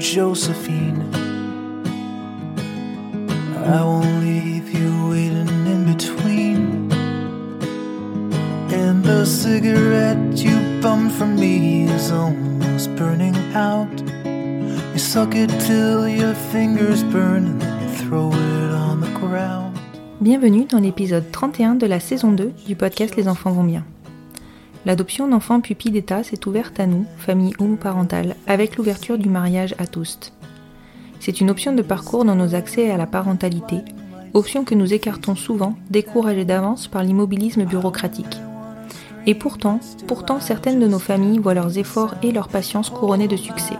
Josephine. I won't leave you waiting in between. And the cigarette you bummed from me is almost burning out. You suck it till your fingers burn and throw it on the ground. Bienvenue dans l'épisode 31 de la saison 2 du podcast Les enfants vont bien. L'adoption d'enfants pupilles d'État s'est ouverte à nous, famille homoparentale, avec l'ouverture du mariage à tous. C'est une option de parcours dans nos accès à la parentalité, option que nous écartons souvent, découragés d'avance par l'immobilisme bureaucratique. Et pourtant, pourtant certaines de nos familles voient leurs efforts et leur patience couronnés de succès.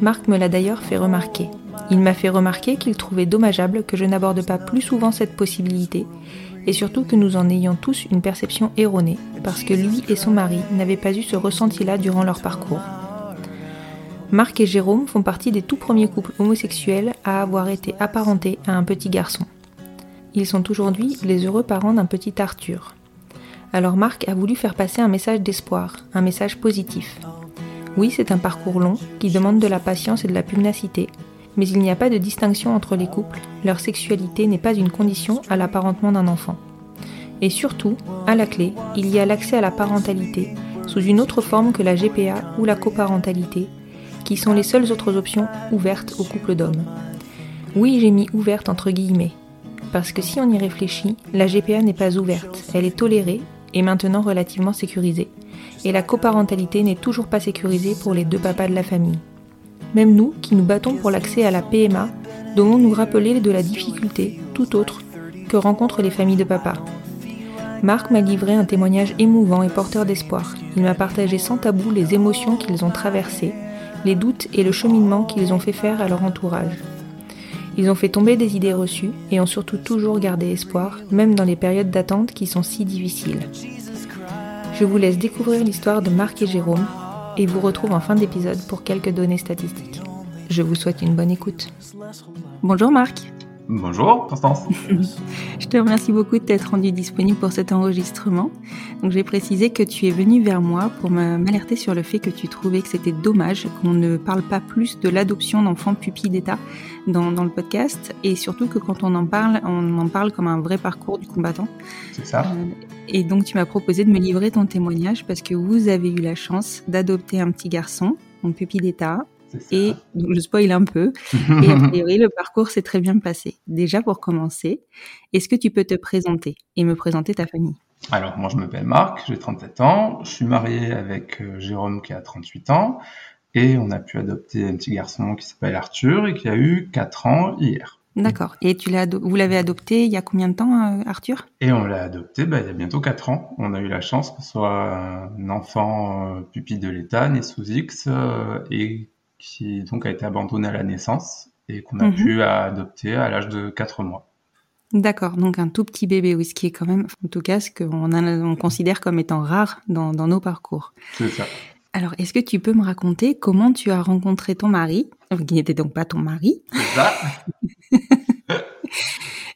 Marc me l'a d'ailleurs fait remarquer. Il m'a fait remarquer qu'il trouvait dommageable que je n'aborde pas plus souvent cette possibilité, et surtout que nous en ayons tous une perception erronée, parce que lui et son mari n'avaient pas eu ce ressenti-là durant leur parcours. Marc et Jérôme font partie des tout premiers couples homosexuels à avoir été apparentés à un petit garçon. Ils sont aujourd'hui les heureux parents d'un petit Arthur. Alors Marc a voulu faire passer un message d'espoir, un message positif. Oui, c'est un parcours long qui demande de la patience et de la pugnacité, mais il n'y a pas de distinction entre les couples, leur sexualité n'est pas une condition à l'apparentement d'un enfant. Et surtout, à la clé, il y a l'accès à la parentalité sous une autre forme que la GPA ou la coparentalité, qui sont les seules autres options ouvertes aux couples d'hommes. Oui, j'ai mis ouverte entre guillemets, parce que si on y réfléchit, la GPA n'est pas ouverte, elle est tolérée et maintenant relativement sécurisée, et la coparentalité n'est toujours pas sécurisée pour les deux papas de la famille. Même nous, qui nous battons pour l'accès à la PMA, devons nous rappeler de la difficulté, tout autre, que rencontrent les familles de papa. Marc m'a livré un témoignage émouvant et porteur d'espoir. Il m'a partagé sans tabou les émotions qu'ils ont traversées, les doutes et le cheminement qu'ils ont fait faire à leur entourage. Ils ont fait tomber des idées reçues et ont surtout toujours gardé espoir, même dans les périodes d'attente qui sont si difficiles. Je vous laisse découvrir l'histoire de Marc et Jérôme et vous retrouve en fin d'épisode pour quelques données statistiques. Je vous souhaite une bonne écoute. Bonjour Marc. Bonjour, Constance. Je te remercie beaucoup de t'être rendu disponible pour cet enregistrement. Donc j'ai précisé que tu es venu vers moi pour me- m'alerter sur le fait que tu trouvais que c'était dommage qu'on ne parle pas plus de l'adoption d'enfants pupilles d'État dans, dans le podcast et surtout que quand on en parle, on en parle comme un vrai parcours du combattant. C'est ça Euh, Et donc tu m'as proposé de me livrer ton témoignage parce que vous avez eu la chance d'adopter un petit garçon, mon pupille d'État. Et donc, je spoil un peu. Et a priori, le parcours s'est très bien passé. Déjà, pour commencer, est-ce que tu peux te présenter et me présenter ta famille? Alors, moi, je m'appelle Marc, j'ai 37 ans. Je suis marié avec euh, Jérôme qui a 38 ans. Et on a pu adopter un petit garçon qui s'appelle Arthur et qui a eu 4 ans hier. D'accord. Et tu l'as vous l'avez adopté il y a combien de temps, euh, Arthur? Et on l'a adopté bah, il y a bientôt 4 ans. On a eu la chance que ce soit un enfant euh, pupille de l'État, né sous X, euh, et qui donc a été abandonné à la naissance et qu'on a Mhm. pu adopter à l'âge de 4 mois. D'accord. Donc un tout petit bébé, oui, ce qui est quand même, en tout cas, ce qu'on on considère comme étant rare dans, dans nos parcours. C'est ça. Alors, est-ce que tu peux me raconter comment tu as rencontré ton mari, qui n'était donc pas ton mari, ça.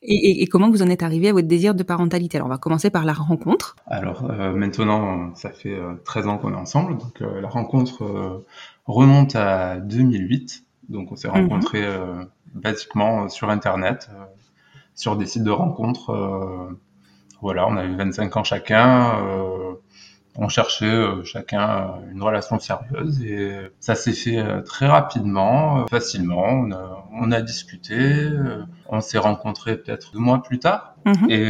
et, et- et comment vous en êtes arrivé à votre désir de parentalité? Alors, on va commencer par la rencontre. Alors euh, maintenant, ça fait euh, 13 ans qu'on est ensemble. Donc euh, la rencontre euh, remonte à 2008. Donc on s'est Mhm. rencontrés euh, basiquement euh, sur Internet, euh, sur des sites de rencontres. euh, voilà, on a eu 25 ans chacun. euh, on cherchait chacun une relation sérieuse et ça s'est fait très rapidement, facilement. On a, on a discuté, on s'est rencontrés peut-être deux mois plus tard Mhm. et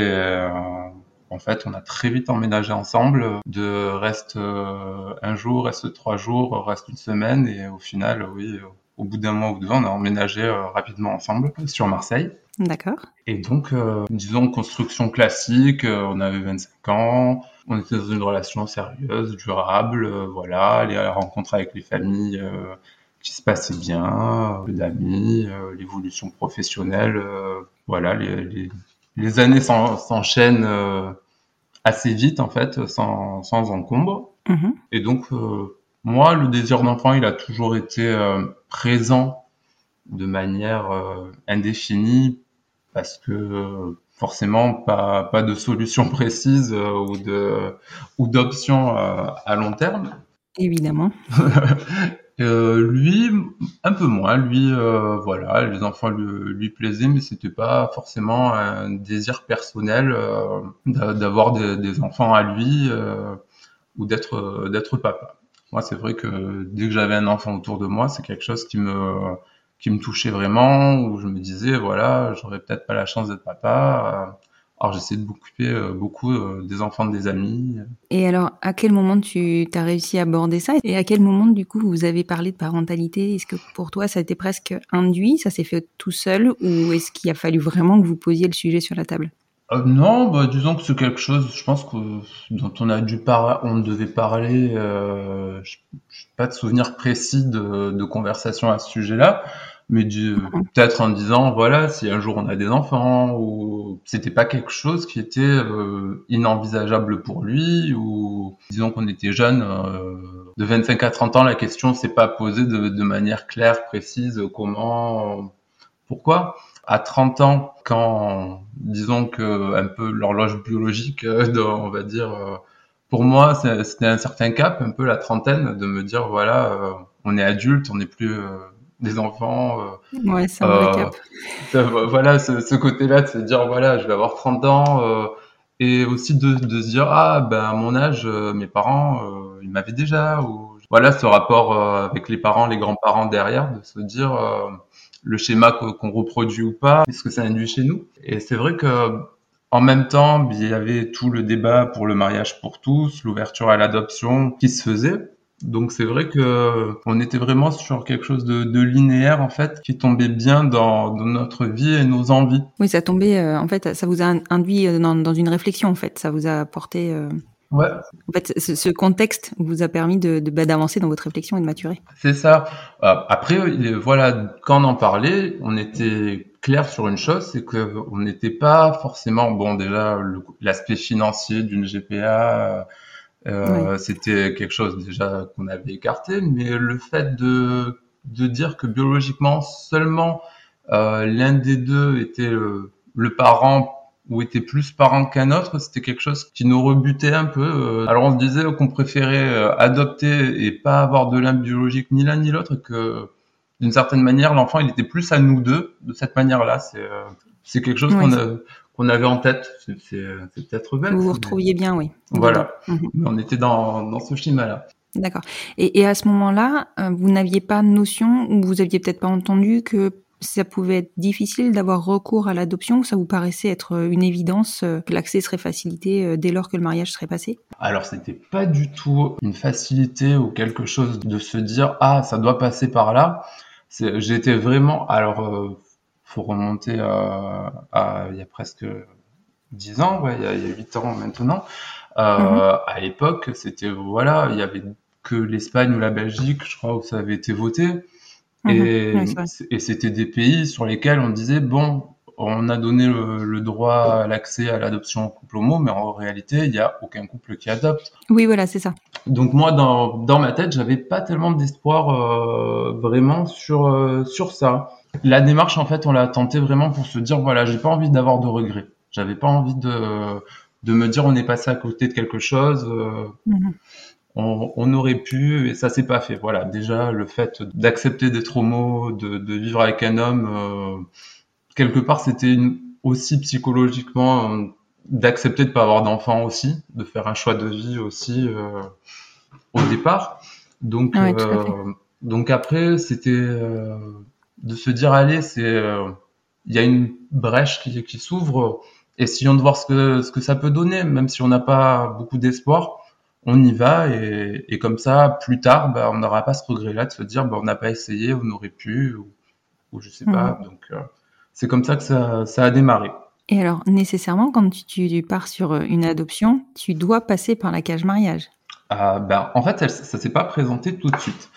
en fait, on a très vite emménagé ensemble. De reste euh, un jour, reste trois jours, reste une semaine. Et au final, oui, au bout d'un mois ou deux, on a emménagé euh, rapidement ensemble sur Marseille. D'accord. Et donc, euh, disons, construction classique, euh, on avait 25 ans, on était dans une relation sérieuse, durable, euh, voilà, les rencontres avec les familles qui se passaient bien, d'amis, euh, l'évolution professionnelle, voilà, les, les, les années s'en- s'enchaînent euh, assez vite, en fait, sans, sans encombre. Mhm. Et donc, euh, moi, le désir d'enfant, il a toujours été euh, présent de manière indéfinie parce que forcément, pas, pas de solution précise euh, ou de ou d'option euh, à long terme. Évidemment. Euh, lui, un peu moins. Lui, euh, voilà, les enfants lui, plaisaient, mais c'était pas forcément un désir personnel euh, d'a- d'avoir des, des enfants à lui euh, ou d'être d'être papa. Moi, c'est vrai que dès que j'avais un enfant autour de moi, c'est quelque chose qui me qui me touchait vraiment, où je me disais, voilà, j'aurais peut-être pas la chance d'être papa. Alors, j'essayais de m'occuper euh, beaucoup euh, des enfants de des amis. Et alors, à quel moment tu as réussi à aborder ça? Et à quel moment, du coup, vous avez parlé de parentalité? Est-ce que pour toi, ça a été presque induit? Ça s'est fait tout seul? Ou est-ce qu'il a fallu vraiment que vous posiez le sujet sur la table? Euh, non, bah, disons que c'est quelque chose, je pense que dont on a dû par on devait parler. Euh, je je- pas de souvenir précis de, de conversation à ce sujet-là, mais peut-être en disant voilà, si un jour on a des enfants, ou c'était pas quelque chose qui était euh, inenvisageable pour lui, ou disons qu'on était jeune, euh, de 25 à 30 ans, la question s'est pas posée de, de manière claire, précise, comment, pourquoi. À 30 ans, quand disons que un peu l'horloge biologique, euh, on va dire, euh, pour moi, c'était un certain cap, un peu la trentaine, de me dire voilà, euh, on est adulte, on n'est plus des enfants. euh, Ouais, c'est un vrai euh, cap. voilà, ce, ce côté-là de se dire voilà, je vais avoir 30 ans, euh, et aussi de, de se dire ah ben à mon âge, mes parents, ils m'avaient déjà, ou voilà, ce rapport avec les parents, les grands-parents derrière, de se dire le schéma qu'on reproduit ou pas, qu'est-ce que ça induit chez nous? Et c'est vrai que en même temps, il y avait tout le débat pour le mariage pour tous, l'ouverture à l'adoption qui se faisait. Donc c'est vrai que on était vraiment sur quelque chose de, de linéaire en fait, qui tombait bien dans, dans notre vie et nos envies. Oui, ça tombait. euh, en fait, ça vous a induit euh, dans, dans une réflexion. En fait, ça vous a apporté. euh, Ouais, En fait, ce, contexte vous a permis de de- bah, d'avancer dans votre réflexion et de maturer. c'est ça. Euh, après, voilà, quand on en parlait, on était clair sur une chose, c'est que on n'était pas forcément bon déjà l'aspect financier d'une GPA. Euh, C'était quelque chose déjà qu'on avait écarté, mais le fait de, de dire que biologiquement seulement euh, l'un des deux était le, le parent ou était plus parent qu'un autre, c'était quelque chose qui nous rebutait un peu. Euh, Alors on se disait qu'on préférait euh, adopter et pas avoir de lien biologique ni l'un ni l'autre, que d'une certaine manière l'enfant il était plus à nous deux de cette manière-là. C'est c'est quelque chose Oui. qu'on a qu'on avait en tête. C'est peut-être bête. Vous vous mais- retrouviez bien, oui. Voilà. Mais on était dans, dans ce schéma-là. D'accord. Et, et à ce moment-là, euh, vous n'aviez pas notion, ou vous aviez peut-être pas entendu que ça pouvait être difficile d'avoir recours à l'adoption, ou ça vous paraissait être euh, une évidence euh, que l'accès serait facilité dès lors que le mariage serait passé? Alors, c'était pas du tout une facilité ou quelque chose de se dire ah ça doit passer par là. J'étais vraiment alors euh, faut remonter à, à il y a presque dix ans, ouais, il y a, il y a huit ans maintenant. Euh, À l'époque, c'était voilà, il y avait que l'Espagne ou la Belgique, je crois, où ça avait été voté. Et, Mhm. Oui, et c'était des pays sur lesquels on disait bon, on a donné le, le droit à l'accès à l'adoption au couple homo, mais en réalité, il n'y a aucun couple qui adopte. Oui, voilà, c'est ça. Donc moi, dans, dans ma tête, j'avais pas tellement d'espoir euh, vraiment sur euh, sur ça. La démarche, en fait, on l'a tenté vraiment pour se dire voilà, j'ai pas envie d'avoir de regrets. J'avais pas envie de de me dire on est passé à côté de quelque chose. euh, Mhm. on, on aurait pu et ça s'est pas fait. Voilà, déjà le fait d'accepter d'être homo, de, de vivre avec un homme, euh, quelque part c'était aussi psychologiquement euh, d'accepter de pas avoir d'enfant aussi, de faire un choix de vie aussi au départ. Donc, donc après, c'était de se dire allez, c'est il y a une brèche qui, qui s'ouvre. Essayons de voir ce que, ce que ça peut donner, même si on n'a pas beaucoup d'espoir on y va et, et, comme ça, plus tard, bah, on n'aura pas ce regret-là de se dire, bah, on n'a pas essayé, on aurait pu, ou, ou je sais pas. Mhm. Donc, euh, c'est comme ça que ça, ça, a démarré. Et alors, nécessairement, quand tu, tu, pars sur euh, une adoption, tu dois passer par la cage mariage. Ben, en fait, ça s'est pas présenté tout de suite.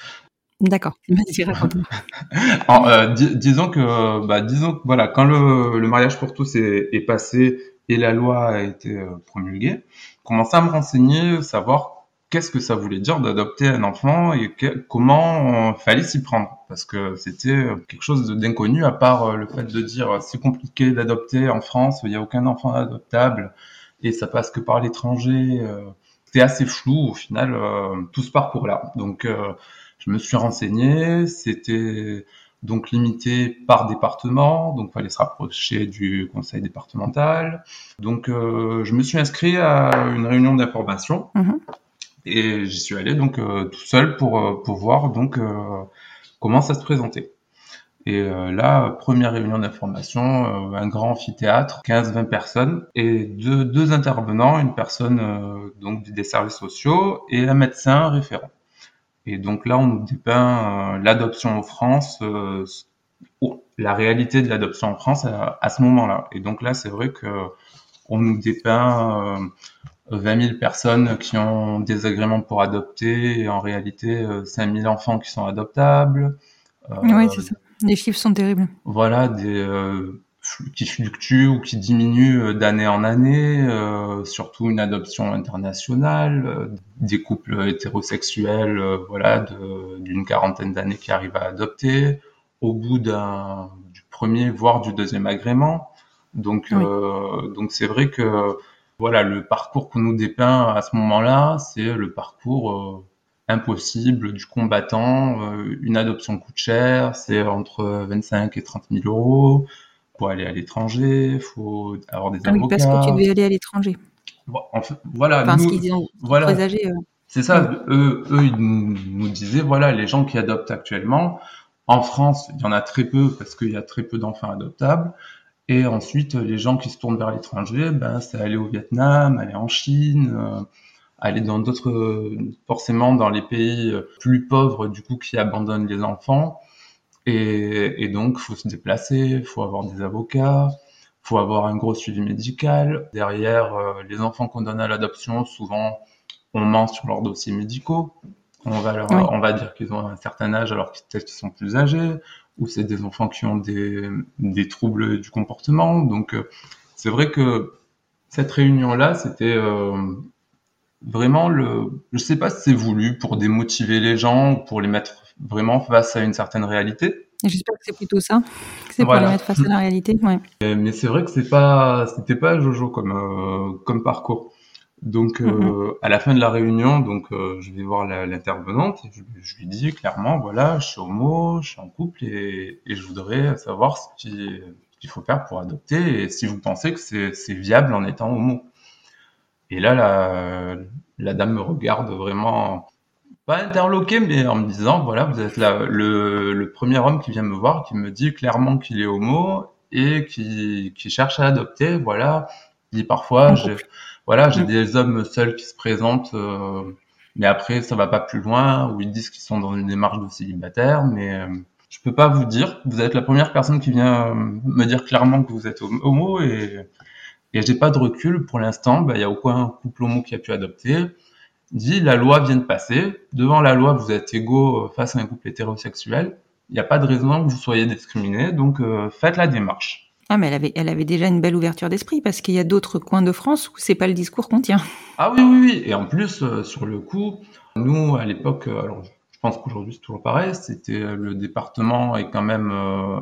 D'accord. euh, disons que, bah, disons que, voilà, quand le, le mariage pour tous est, est, passé et la loi a été euh, promulguée, commencer à me renseigner, savoir qu'est-ce que ça voulait dire d'adopter un enfant et comment fallait s'y prendre parce que c'était quelque chose d'inconnu à part euh, le fait de dire c'est compliqué d'adopter en France, il n'y a aucun enfant adoptable et ça passe que par l'étranger. Euh, c'était assez flou au final euh, tout ce parcours-là. Donc je me suis renseigné, c'était donc limité par département, donc il fallait se rapprocher du conseil départemental. Donc euh, je me suis inscrit à une réunion d'information mhm. et j'y suis allé donc euh, tout seul pour, euh, pour voir donc comment ça se présentait. Et là, première réunion d'information, un grand amphithéâtre, 15-20 personnes, et deux, deux intervenants, une personne donc des services sociaux et un médecin référent. Et donc là, on nous dépeint euh, l'adoption en France, euh, la réalité de l'adoption en France à, ce moment-là. Et donc là, c'est vrai que on nous dépeint 20 euh, 000 personnes qui ont des agréments pour adopter et en réalité 5 000 enfants qui sont adoptables. oui, c'est ça. Les chiffres sont terribles. Voilà, des, qui fluctue ou qui diminue euh, d'année en année, euh, surtout une adoption internationale, euh, des couples hétérosexuels, voilà, d'une quarantaine d'années qui arrivent à adopter, au bout d'un du premier voire du deuxième agrément. Donc, donc c'est vrai que voilà, le parcours qu'on nous dépeint à ce moment-là, c'est le parcours impossible du combattant. une adoption coûte cher, c'est entre 25 et 30 000 euros faut aller à l'étranger, faut avoir des ah avocats. Oui, parce que tu devais aller à l'étranger. voilà, voilà. Euh. C'est ça, eux, eux, ils nous disaient, voilà, les gens qui adoptent actuellement, en France, il y en a très peu parce qu'il y a très peu d'enfants adoptables. Et ensuite, les gens qui se tournent vers l'étranger, ben, c'est aller au Vietnam, aller en Chine, euh, aller dans d'autres, forcément dans les pays plus pauvres, du coup, qui abandonnent les enfants. Et, et donc, faut se déplacer, faut avoir des avocats, faut avoir un gros suivi médical. Derrière, euh, les enfants qu'on donne à l'adoption, souvent, on ment sur leurs dossiers médicaux. On va, leur, on va dire qu'ils ont un certain âge alors qu'ils qu'ils sont plus âgés, ou c'est des enfants qui ont des, des troubles du comportement. Donc, euh, c'est vrai que cette réunion-là, c'était euh, vraiment le. Je sais pas si c'est voulu pour démotiver les gens ou pour les mettre vraiment face à une certaine réalité. J'espère que c'est plutôt ça, c'est pour les mettre face à la réalité. Ouais. Mais c'est vrai que c'est pas, c'était pas Jojo comme euh, comme parcours. Donc euh, mm-hmm. à la fin de la réunion, donc euh, je vais voir l'intervenante et je, lui dis clairement, voilà, je suis homo, je suis en couple et, et je voudrais savoir ce qu'il faut faire pour adopter et si vous pensez que c'est viable en étant homo. Et là, la, la dame me regarde vraiment pas interloqué, mais en me disant, voilà, vous êtes le, le, premier homme qui vient me voir, qui me dit clairement qu'il est homo et qui, qui cherche à adopter. Voilà, il dit parfois, j'ai, voilà, j'ai des hommes seuls qui se présentent, euh, mais après ça va pas plus loin, ou ils disent qu'ils sont dans une démarche de célibataire, mais euh, je peux pas vous dire. Vous êtes la première personne qui vient me dire clairement que vous êtes homo et et j'ai pas de recul pour l'instant. Bah, il y a aucun couple homo qui a pu adopter dit la loi vient de passer, devant la loi vous êtes égaux face à un couple hétérosexuel, il n'y a pas de raison que vous soyez discriminé, donc euh, faites la démarche. Ah mais elle avait, elle avait déjà une belle ouverture d'esprit parce qu'il y a d'autres coins de France où c'est pas le discours qu'on tient. Ah oui oui oui et en plus euh, sur le coup, nous à l'époque, euh, alors je pense qu'aujourd'hui c'est toujours pareil, c'était le département est quand même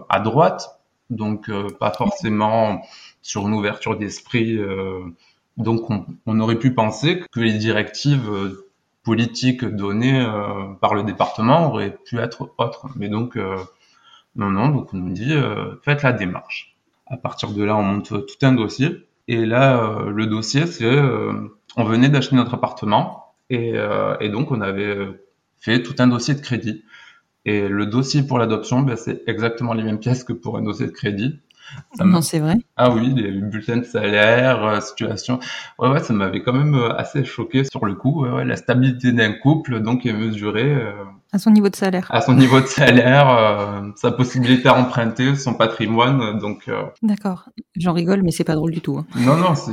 à droite, donc pas forcément sur une ouverture d'esprit donc on, aurait pu penser que les directives euh, politiques données euh, par le département auraient pu être autres. Mais donc euh, non, non, donc on nous dit faites la démarche. À partir de là, on monte tout un dossier. Et là, le dossier, c'est on venait d'acheter notre appartement et, donc on avait fait tout un dossier de crédit. Et le dossier pour l'adoption, ben, c'est exactement les mêmes pièces que pour un dossier de crédit. Non, c'est vrai. Ah oui, les bulletins de salaire, euh, situation. Ouais, ouais, ça m'avait quand même euh, assez choqué sur le coup. Ouais, la stabilité d'un couple, donc, est mesurée. Euh, à son niveau de salaire. À son niveau de salaire, sa possibilité à emprunter, son patrimoine, donc. D'accord. J'en rigole, mais c'est pas drôle du tout. Hein. Non, non, c'est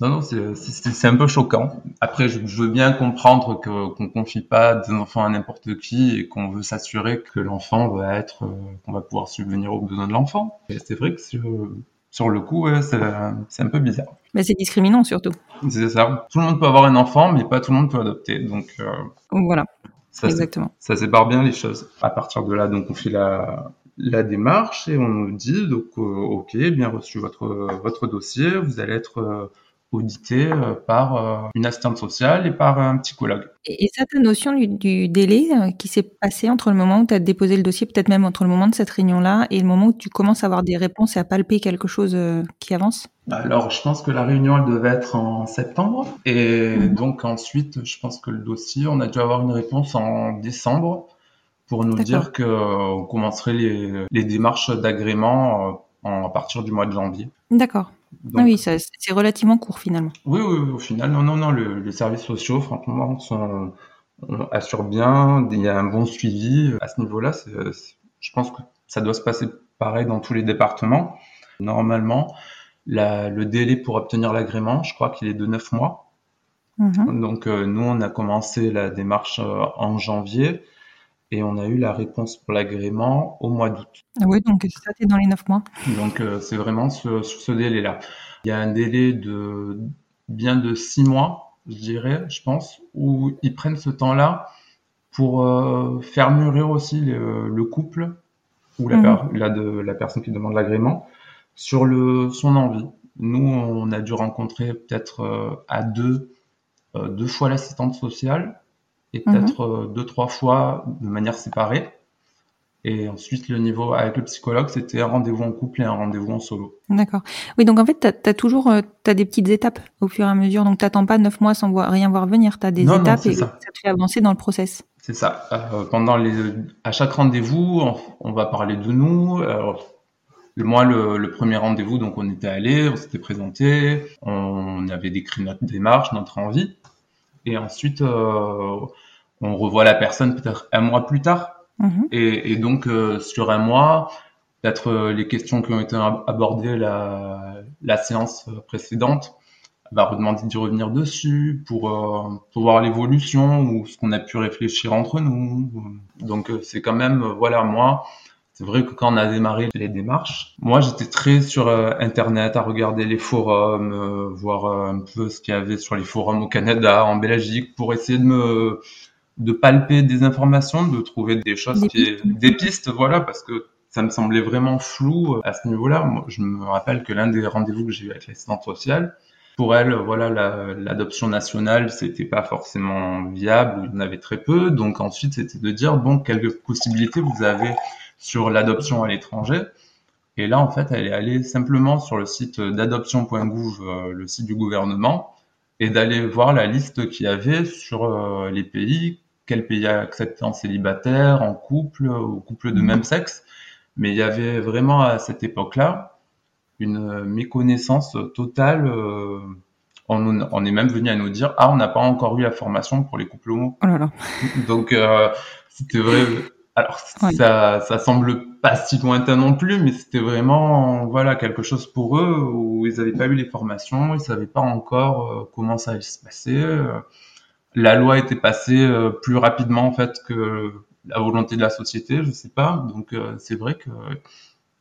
non, non, c'est un peu choquant. Après, je, veux bien comprendre qu'on ne confie pas des enfants à n'importe qui et qu'on veut s'assurer que l'enfant va être, euh, qu'on va pouvoir subvenir aux besoins de l'enfant. Et c'est vrai que sur, le coup, c'est un peu bizarre. Mais c'est discriminant surtout. C'est ça. Tout le monde peut avoir un enfant, mais pas tout le monde peut adopter. Donc, euh, voilà. Ça, Exactement. Ça sépare bien les choses. À partir de là, donc on fait la, la démarche et on nous dit donc euh, ok bien reçu votre votre dossier vous allez être audité euh, par euh, une assistante sociale et par un psychologue. Et, ça, ta notion du, délai euh, qui s'est passé entre le moment où tu as déposé le dossier, peut-être même entre le moment de cette réunion-là et le moment où tu commences à avoir des réponses et à palper quelque chose qui avance? Alors, je pense que la réunion, elle devait être en septembre. Et mhm. donc, ensuite, je pense que le dossier, on a dû avoir une réponse en décembre pour nous dire qu'on commencerait les, les démarches d'agrément à partir du mois de janvier. D'accord ah oui, c'est relativement court finalement. Oui, oui, au final, non, non, non, les services sociaux, franchement, sont, assurent bien, il y a un bon suivi. À ce niveau-là, je pense que ça doit se passer pareil dans tous les départements. Normalement, le délai pour obtenir l'agrément, je crois qu'il est de 9 mois. Mhm. Donc, euh, nous, on a commencé la démarche euh, en janvier et on a eu la réponse pour l'agrément au mois d'août. Ah oui, donc ça, c'est dans les neuf mois. Donc euh, c'est vraiment sur ce, délai-là. Il y a un délai de bien de six mois, je dirais, je pense, où ils prennent ce temps-là pour euh, faire mûrir aussi le, couple ou la, mhm. la, de, la personne qui demande l'agrément sur le, son envie. Nous, on a dû rencontrer peut-être euh, à deux, deux fois l'assistante sociale et mhm. peut-être euh, deux, trois fois de manière séparée. Et ensuite, le niveau avec le psychologue, c'était un rendez-vous en couple et un rendez-vous en solo. D'accord. Oui, donc en fait, tu as, toujours euh, as des petites étapes au fur et à mesure. Donc, tu n'attends pas neuf mois sans voir, rien voir venir. Tu as des étapes et ça. te fait avancer dans le process. C'est ça. Euh, pendant les, à chaque rendez-vous, on, va parler de nous. moi, le, le premier rendez-vous, donc on était allé, on s'était présenté, on avait décrit notre démarche, notre envie. Et ensuite, on revoit la personne peut-être un mois plus tard. Mhm. Et, donc, euh, sur un mois, peut-être euh, les questions qui ont été abordées la, la séance précédente, va redemander d'y revenir dessus pour, euh, pour voir l'évolution ou ce qu'on a pu réfléchir entre nous. Donc, c'est quand même, voilà, moi, c'est vrai que quand on a démarré les démarches, moi j'étais très sur Internet à regarder les forums, voir un peu ce qu'il y avait sur les forums au Canada, en Belgique, pour essayer de me de palper des informations, de trouver des choses, des, qui, pistes. des pistes, voilà, parce que ça me semblait vraiment flou euh, à ce niveau-là. Moi, je me rappelle que l'un des rendez-vous que j'ai eu avec l'assistante sociale, pour elle, voilà, l'adoption nationale, c'était pas forcément viable, il y en avait très peu. Donc ensuite, c'était de dire, bon, quelles possibilités vous avez sur l'adoption à l'étranger Et là, en fait, elle est allée simplement sur le site d'adoption.gouv, euh, le site du gouvernement, et d'aller voir la liste qu'il y avait sur euh, les pays quel pays accepté en célibataire, en couple, ou couple de même sexe. Mais il y avait vraiment à cette époque-là une méconnaissance totale. Euh, on, est même venu à nous dire ah on n'a pas encore eu la formation pour les couples homo. Oh là là. Donc euh, c'était vrai. Alors ça, ça semble pas si lointain non plus, mais c'était vraiment voilà quelque chose pour eux où ils n'avaient pas eu les formations, ils savaient pas encore euh, comment ça allait se passer la loi était passée euh, plus rapidement en fait que la volonté de la société, je sais pas. Donc euh, c'est vrai que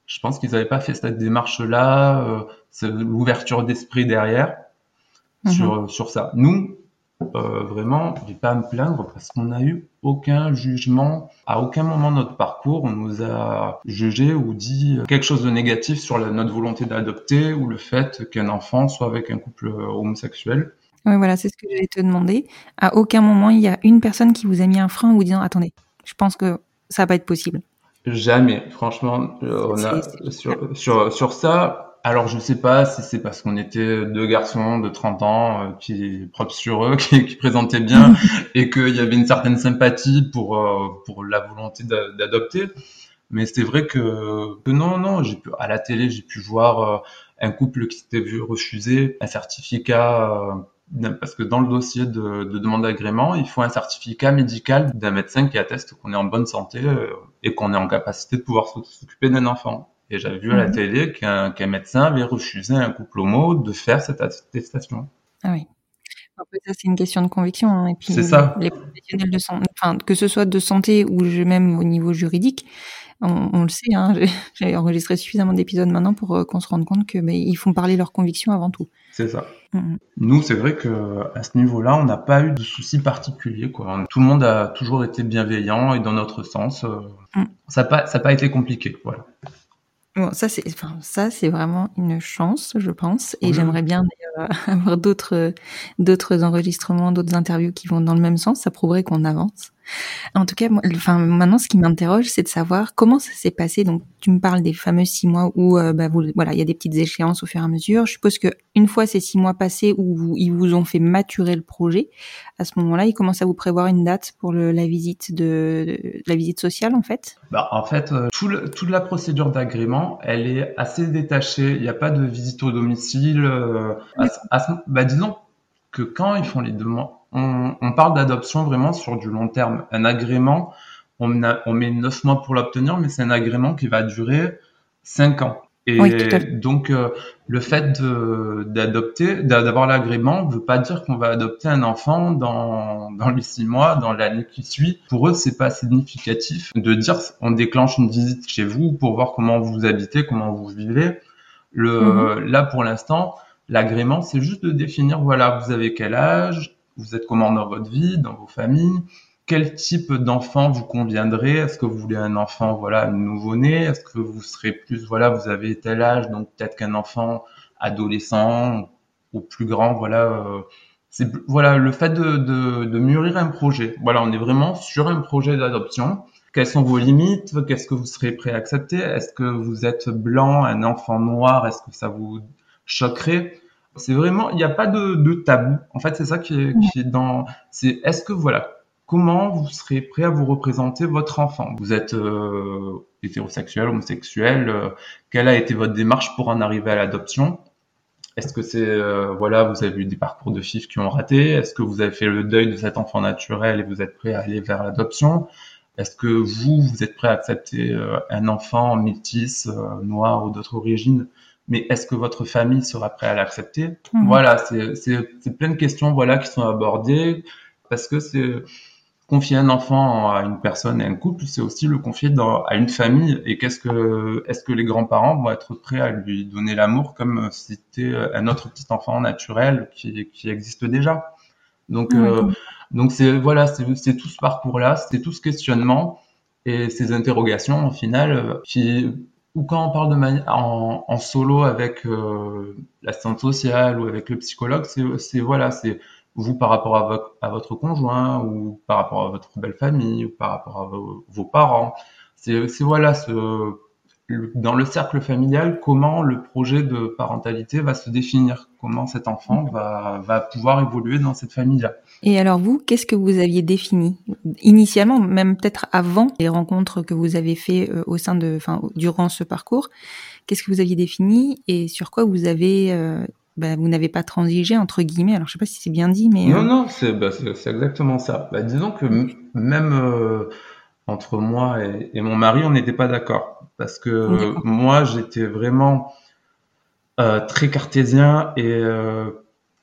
je pense qu'ils n'avaient pas fait cette démarche-là, euh, l'ouverture d'esprit derrière mhm. sur, sur ça. Nous, euh, vraiment, je vais pas à me plaindre parce qu'on n'a eu aucun jugement. À aucun moment de notre parcours, on nous a jugé ou dit quelque chose de négatif sur la, notre volonté d'adopter ou le fait qu'un enfant soit avec un couple homosexuel. Oui, voilà, c'est ce que j'allais te demander. À aucun moment, il y a une personne qui vous a mis un frein en vous disant Attendez, je pense que ça va pas être possible. Jamais, franchement, euh, on a, sur, sur, sur, ça, Alors je sais pas si c'est parce qu'on était deux garçons de 30 ans euh, qui propres sur eux, qui, qui présentaient bien et qu'il y avait une certaine sympathie pour euh, pour la volonté d'adopter. Mais c'est vrai que, que, non non, j'ai pu à la télé j'ai pu voir euh, un couple qui s'était vu refuser un certificat parce que dans le dossier de, de demande d'agrément, il faut un certificat médical d'un médecin qui atteste qu'on est en bonne santé et qu'on est en capacité de pouvoir s'occuper d'un enfant. Et j'avais vu à la mhm. télé qu'un médecin avait refusé à un couple homo de faire cette attestation. Ah oui. Après, ça, c'est une question de conviction. Hein. Et puis, ça. les professionnels de santé, enfin, que ce soit de santé ou même au niveau juridique, on, le sait. Hein, J'ai enregistré suffisamment d'épisodes maintenant pour euh, qu'on se rende compte que mais, ils font parler leurs convictions avant tout. C'est ça. Mm-hmm. Nous, c'est vrai que à ce niveau-là, on n'a pas eu de soucis particuliers. Quoi. Tout le monde a toujours été bienveillant et dans notre sens, euh, mm. ça n'a pas, été compliqué. Voilà. Bon, ça c'est, enfin, ça c'est vraiment une chance, je pense, et j'aimerais bien avoir d'autres, d'autres enregistrements, d'autres interviews qui vont dans le même sens. Ça prouverait qu'on avance. En tout cas, moi, enfin, maintenant, ce qui m'interroge, c'est de savoir comment ça s'est passé. Donc, tu me parles des fameux six mois où, euh, bah, vous, voilà, il y a des petites échéances au fur et à mesure. Je suppose que une fois ces six mois passés où ils vous ont fait maturer le projet, à ce moment-là, ils commencent à vous prévoir une date pour le, la visite de, la visite sociale, en fait? Bah, en fait, euh, tout le, toute la procédure d'agrément, elle est assez détachée. Il n'y a pas de visite au domicile. Euh, bah, disons que quand ils font les demandes on, parle d'adoption vraiment sur du long terme. Un agrément, on, met neuf mois pour l'obtenir, mais c'est un agrément qui va durer cinq ans. Et donc, euh, le fait d'adopter, d'avoir l'agrément, ne veut pas dire qu'on va adopter un enfant dans, dans les six mois, dans l'année qui suit. Pour eux, c'est pas significatif de dire on déclenche une visite chez vous pour voir comment vous habitez, comment vous vivez. Le, mhm. Là, pour l'instant, l'agrément, c'est juste de définir, voilà, vous avez quel âge, vous êtes comment dans votre vie, dans vos familles Quel type d'enfant vous conviendrait Est-ce que vous voulez un enfant, voilà, nouveau-né Est-ce que vous serez plus, voilà, vous avez tel âge, donc peut-être qu'un enfant adolescent ou plus grand, voilà. Euh, c'est voilà le fait de, de, de mûrir un projet. Voilà, on est vraiment sur un projet d'adoption. Quelles sont vos limites? Qu'est-ce que vous serez prêt à accepter? Est-ce que vous êtes blanc, un enfant noir? Est-ce que ça vous choquerait. C'est vraiment, il n'y a pas de, tabou. En fait, c'est ça qui est, dans. C'est est-ce que voilà, comment vous serez prêt à vous représenter votre enfant? Vous êtes euh, hétérosexuel, homosexuel euh, Quelle a été votre démarche pour en arriver à l'adoption? Est-ce que c'est euh, voilà, vous avez eu des parcours de FIF qui ont raté? Est-ce que vous avez fait le deuil de cet enfant naturel et vous êtes prêt à aller vers l'adoption? Est-ce que vous, vous êtes prêt à accepter un enfant métis, noir ou d'autres origines? Mais est-ce que votre famille sera prête à l'accepter? Mhm. Voilà, c'est plein de questions voilà qui sont abordées parce que c'est confier un enfant à une personne et un couple, c'est aussi le confier dans, à une famille. Et qu'est-ce que est-ce que les grands-parents vont être prêts à lui donner l'amour comme si c'était un autre petit enfant naturel qui, qui existe déjà? Donc euh, donc c'est voilà, c'est tout ce parcours-là, c'est tout ce questionnement et ces interrogations au final euh, qui ou quand on parle de en, en, solo avec euh, l'assistante sociale ou avec le psychologue, c'est voilà, c'est vous par rapport à votre, à votre conjoint ou par rapport à votre belle famille ou par rapport à vos, parents. C'est voilà ce dans le cercle familial, comment le projet de parentalité va se définir, comment cet enfant va, va pouvoir évoluer dans cette famille-là. Et alors vous, qu'est-ce que vous aviez défini initialement, même peut-être avant les rencontres que vous avez fait euh, au sein de, enfin, durant ce parcours, qu'est-ce que vous aviez défini et sur quoi vous avez euh, bah, vous n'avez pas transigé entre guillemets? Alors je sais pas si c'est bien dit, mais non, euh, non, c'est bah, exactement ça. Bah, disons que même entre moi et, mon mari, on n'était pas d'accord parce que moi, j'étais vraiment euh, très cartésien et euh,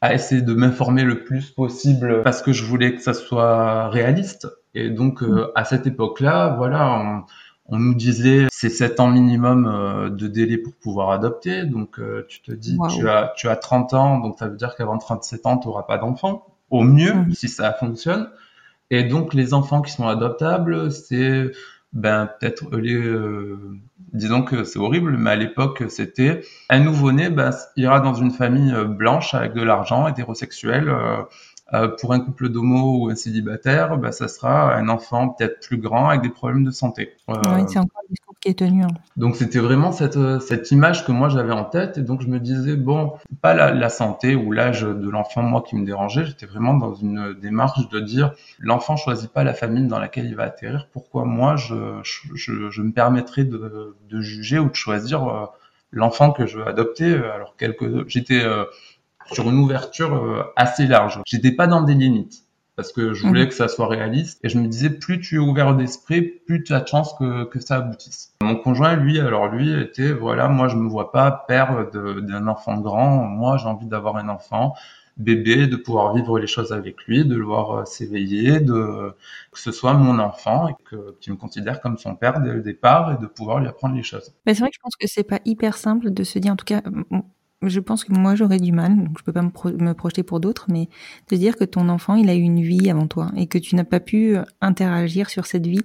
à essayer de m'informer le plus possible parce que je voulais que ça soit réaliste. Et donc, euh, mm. à cette époque-là, voilà, on, nous disait c'est 7 ans minimum de délai pour pouvoir adopter. Donc, tu te dis, tu, as, tu as 30 ans, donc ça veut dire qu'avant 37 ans, tu n'auras pas d'enfant. Au mieux, mm. si ça fonctionne. Et donc les enfants qui sont adoptables, c'est ben peut-être les euh, disons que c'est horrible, mais à l'époque c'était un nouveau-né ben, ira dans une famille euh, blanche avec de l'argent, hétérosexuel. Euh, euh, pour un couple d'homo ou un célibataire, ben, ça sera un enfant peut-être plus grand avec des problèmes de santé. Euh, oui, c'est encore un discours qui est tenu. Hein. Donc c'était vraiment cette, euh, cette image que moi j'avais en tête et donc je me disais bon pas la, la santé ou l'âge de l'enfant moi qui me dérangeait j'étais vraiment dans une démarche de dire l'enfant choisit pas la famille dans laquelle il va atterrir pourquoi moi je, je, je me permettrais de, de, juger ou de choisir euh, l'enfant que je veux adopter alors quelque j'étais sur une ouverture assez large j'étais pas dans des limites parce que je voulais mhm. que ça soit réaliste. Et je me disais, plus tu es ouvert d'esprit, plus tu as de chance que, que ça aboutisse. Mon conjoint, lui, alors lui, était, voilà, moi, je me vois pas père d'un enfant grand. Moi, j'ai envie d'avoir un enfant bébé, de pouvoir vivre les choses avec lui, de le voir euh, s'éveiller, de que ce soit mon enfant et que qu'il me considère comme son père dès le départ et de pouvoir lui apprendre les choses. Mais c'est vrai que je pense que c'est pas hyper simple de se dire, en tout cas, je pense que moi j'aurais du mal, donc je peux pas me, projeter pour d'autres, mais de dire que ton enfant il a eu une vie avant toi et que tu n'as pas pu euh, interagir sur cette vie,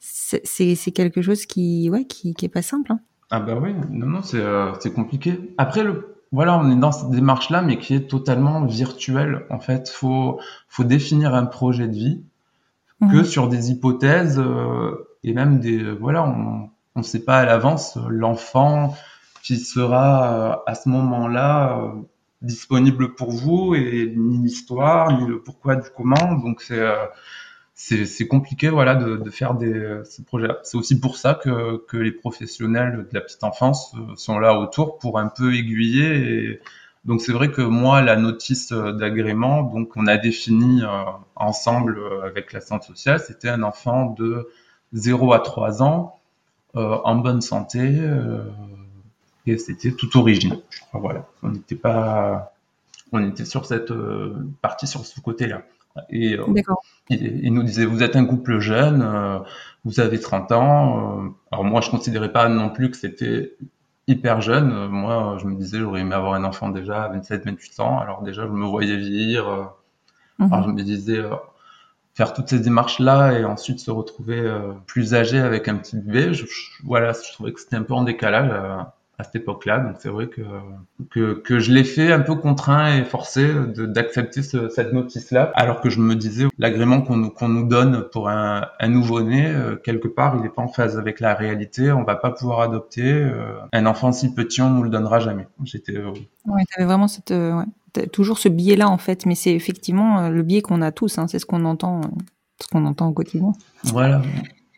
c'est quelque chose qui ouais qui, qui est pas simple. Hein. Ah bah oui, non non c'est euh, compliqué. Après le voilà on est dans cette démarche là mais qui est totalement virtuelle en fait. Faut faut définir un projet de vie que mhm. sur des hypothèses euh, et même des voilà on on sait pas à l'avance l'enfant qui sera euh, à ce moment-là euh, disponible pour vous et ni l'histoire ni le pourquoi du comment. Donc c'est euh, c'est compliqué voilà de, de faire des ces projets. C'est aussi pour ça que, que les professionnels de la petite enfance sont là autour pour un peu aiguiller. Et donc c'est vrai que moi la notice d'agrément donc on a défini ensemble avec la santé sociale, c'était un enfant de 0 à 3 ans en bonne santé et c'était tout origine. Voilà. On n'était pas, on était sur cette euh, partie, sur ce côté-là. Et euh, il, nous disait, vous êtes un couple jeune, euh, vous avez 30 ans. alors moi, je considérais pas non plus que c'était hyper jeune. Moi, je me disais, j'aurais aimé avoir un enfant déjà à 27, 28 ans. Alors déjà, je me voyais vieillir. Mhm. Alors je me disais, faire toutes ces démarches-là et ensuite se retrouver plus âgé avec un petit bébé, je, voilà, je trouvais que c'était un peu en décalage à cette époque-là. Donc c'est vrai que, que, que je l'ai fait un peu contraint et forcé d'accepter cette notice-là, alors que je me disais l'agrément qu'on nous, qu'on nous donne pour un, un nouveau-né, euh, quelque part, il n'est pas en phase avec la réalité. On va pas pouvoir adopter euh, un enfant si petit, on nous le donnera jamais. J'étais. Euh, ouais, avais vraiment cette, ouais, toujours ce biais-là en fait, mais c'est effectivement le biais qu'on a tous. Hein, c'est ce qu'on entend, ce qu'on entend au quotidien. Voilà.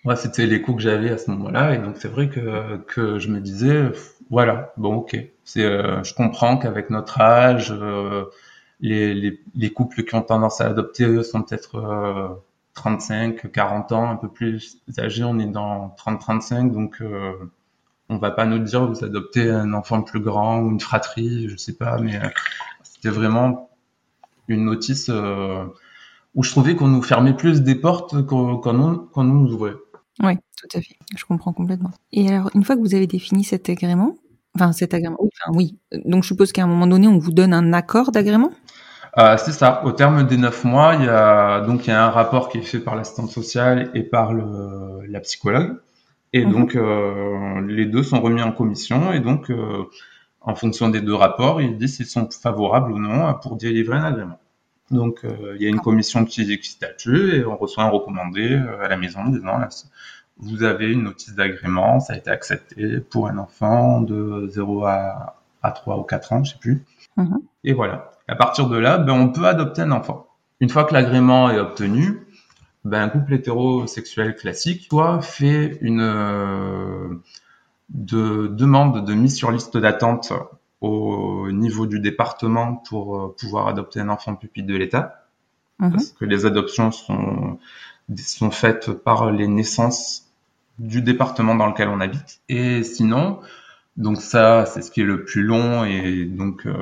Ouais, c'était l'écho que j'avais à ce moment-là, et donc c'est vrai que, je me disais, voilà, bon, ok. Euh, je comprends qu'avec notre âge, euh, les, les, les, couples qui ont tendance à adopter sont peut-être 35, euh, 40 ans, un peu plus âgés. On est dans 30-35, donc on va pas nous dire vous adoptez un enfant plus grand ou une fratrie, je sais pas, mais c'était vraiment une notice où je trouvais qu'on nous fermait plus des portes qu'on nous ouvrait. Oui, tout à fait. Je comprends complètement. Et alors, une fois que vous avez défini cet agrément, Enfin, cet agrément. Enfin, oui. Donc, je suppose qu'à un moment donné, on vous donne un accord d'agrément? Euh, C'est ça. Au terme des neuf mois, il y a donc il y a un rapport qui est fait par l'assistante sociale et par le, la psychologue. Et mhm. donc, euh, les deux sont remis en commission. Et donc, euh, en fonction des deux rapports, ils disent s'ils sont favorables ou non pour délivrer un agrément. Donc, euh, il y a une commission qui, qui statue et on reçoit un recommandé euh, à la maison disant là, vous avez une notice d'agrément, ça a été accepté pour un enfant de 0 à, à 3 ou 4 ans, je sais plus. Mhm. Et voilà. À partir de là, ben, on peut adopter un enfant. Une fois que l'agrément est obtenu, ben, un couple hétérosexuel classique soit fait une euh, de, demande de mise sur liste d'attente au niveau du département pour euh, pouvoir adopter un enfant pupille de l'État. Mhm. Parce que les adoptions sont, sont faites par les naissances du département dans lequel on habite. Et sinon, donc ça, c'est ce qui est le plus long et donc euh,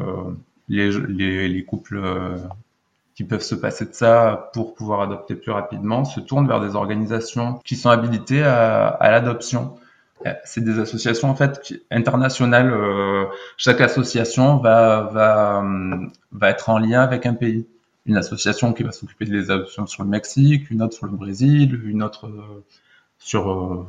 les, les, les, couples euh, qui peuvent se passer de ça pour pouvoir adopter plus rapidement se tournent vers des organisations qui sont habilitées à, à l'adoption. Euh, c'est des associations en fait internationales. chaque association va, va, va être en lien avec un pays. Une association qui va s'occuper des adoptions sur le Mexique, une autre sur le Brésil, une autre sur euh,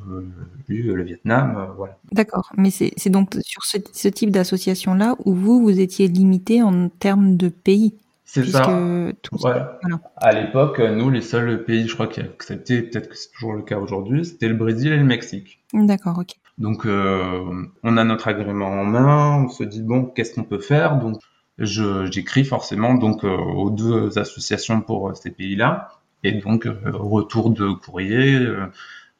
le Vietnam, euh, voilà. D'accord, mais c'est donc sur ce, type d'association-là où vous, vous étiez limité en termes de pays? C'est ça. tout Ouais. Voilà. À l'époque, nous, les seuls pays, je crois, qui acceptaient, peut-être que c'est toujours le cas aujourd'hui, c'était le Brésil et le Mexique. D'accord, ok. Donc, euh, on a notre agrément en main, on se dit, bon, qu'est-ce qu'on peut faire? Donc, je, j'écris forcément donc euh, aux deux associations pour euh, ces pays-là. Et donc, euh, retour de courrier,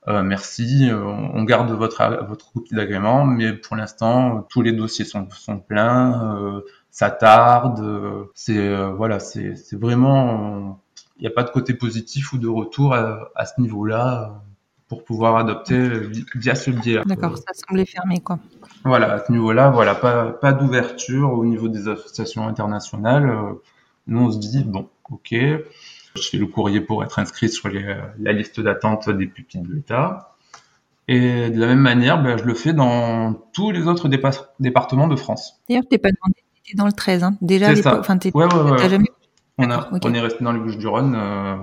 euh, merci, euh, on garde votre, votre copie d'agrément, mais pour l'instant, tous les dossiers sont, sont pleins, euh, ça tarde, c'est voilà, c'est vraiment, il n'y a pas de côté positif ou de retour à, à ce niveau-là pour pouvoir adopter vi- via ce biais-là. D'accord, ça semblait fermé, quoi. Voilà, à ce niveau-là, voilà, pas, pas d'ouverture au niveau des associations internationales. Nous, on se dit, bon, ok, je fais le courrier pour être inscrit sur les- la liste d'attente des pupilles de l'État. Et de la même manière, ben, je le fais dans tous les autres dépa- départements de France. D'ailleurs, je t'ai pas demandé, t'étais dans le 13, hein. Déjà, t'es- Ouais, ouais, ouais. jamais... On, a, D'accord, ok. on est resté dans les Bouches-du-Rhône. euh,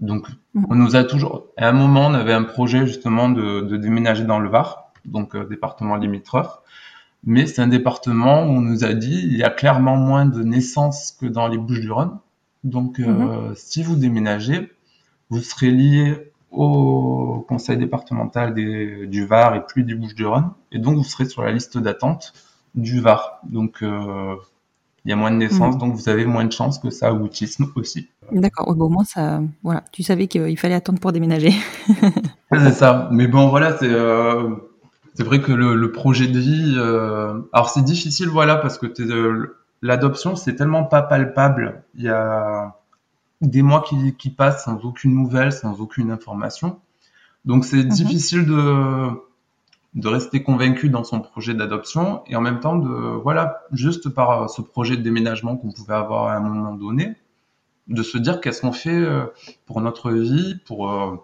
donc, Mhm. on nous a toujours. À un moment, on avait un projet justement de, de déménager dans le Var, donc euh, département limitrophe. Mais c'est un département où on nous a dit il y a clairement moins de naissances que dans les Bouches-du-Rhône. Donc, euh, si vous déménagez, vous serez lié au conseil départemental des, du Var et plus des Bouches-du-Rhône. Et donc, vous serez sur la liste d'attente du Var. Donc, euh, il y a moins de naissances, donc vous avez moins de chances que ça aboutisse aussi. D'accord, ouais, bon, au moins, ça... Voilà, tu savais qu'il fallait attendre pour déménager. C'est ça. Mais bon, voilà, c'est euh, c'est vrai que le, le projet de vie. alors c'est difficile, voilà, parce que t'es, euh, l'adoption c'est tellement pas palpable. Il y a des mois qui, qui passent sans aucune nouvelle, sans aucune information. Donc c'est difficile de de rester convaincu dans son projet d'adoption et en même temps de voilà juste par euh, ce projet de déménagement qu'on pouvait avoir à un moment donné de se dire qu'est-ce qu'on fait euh, pour notre vie pour euh,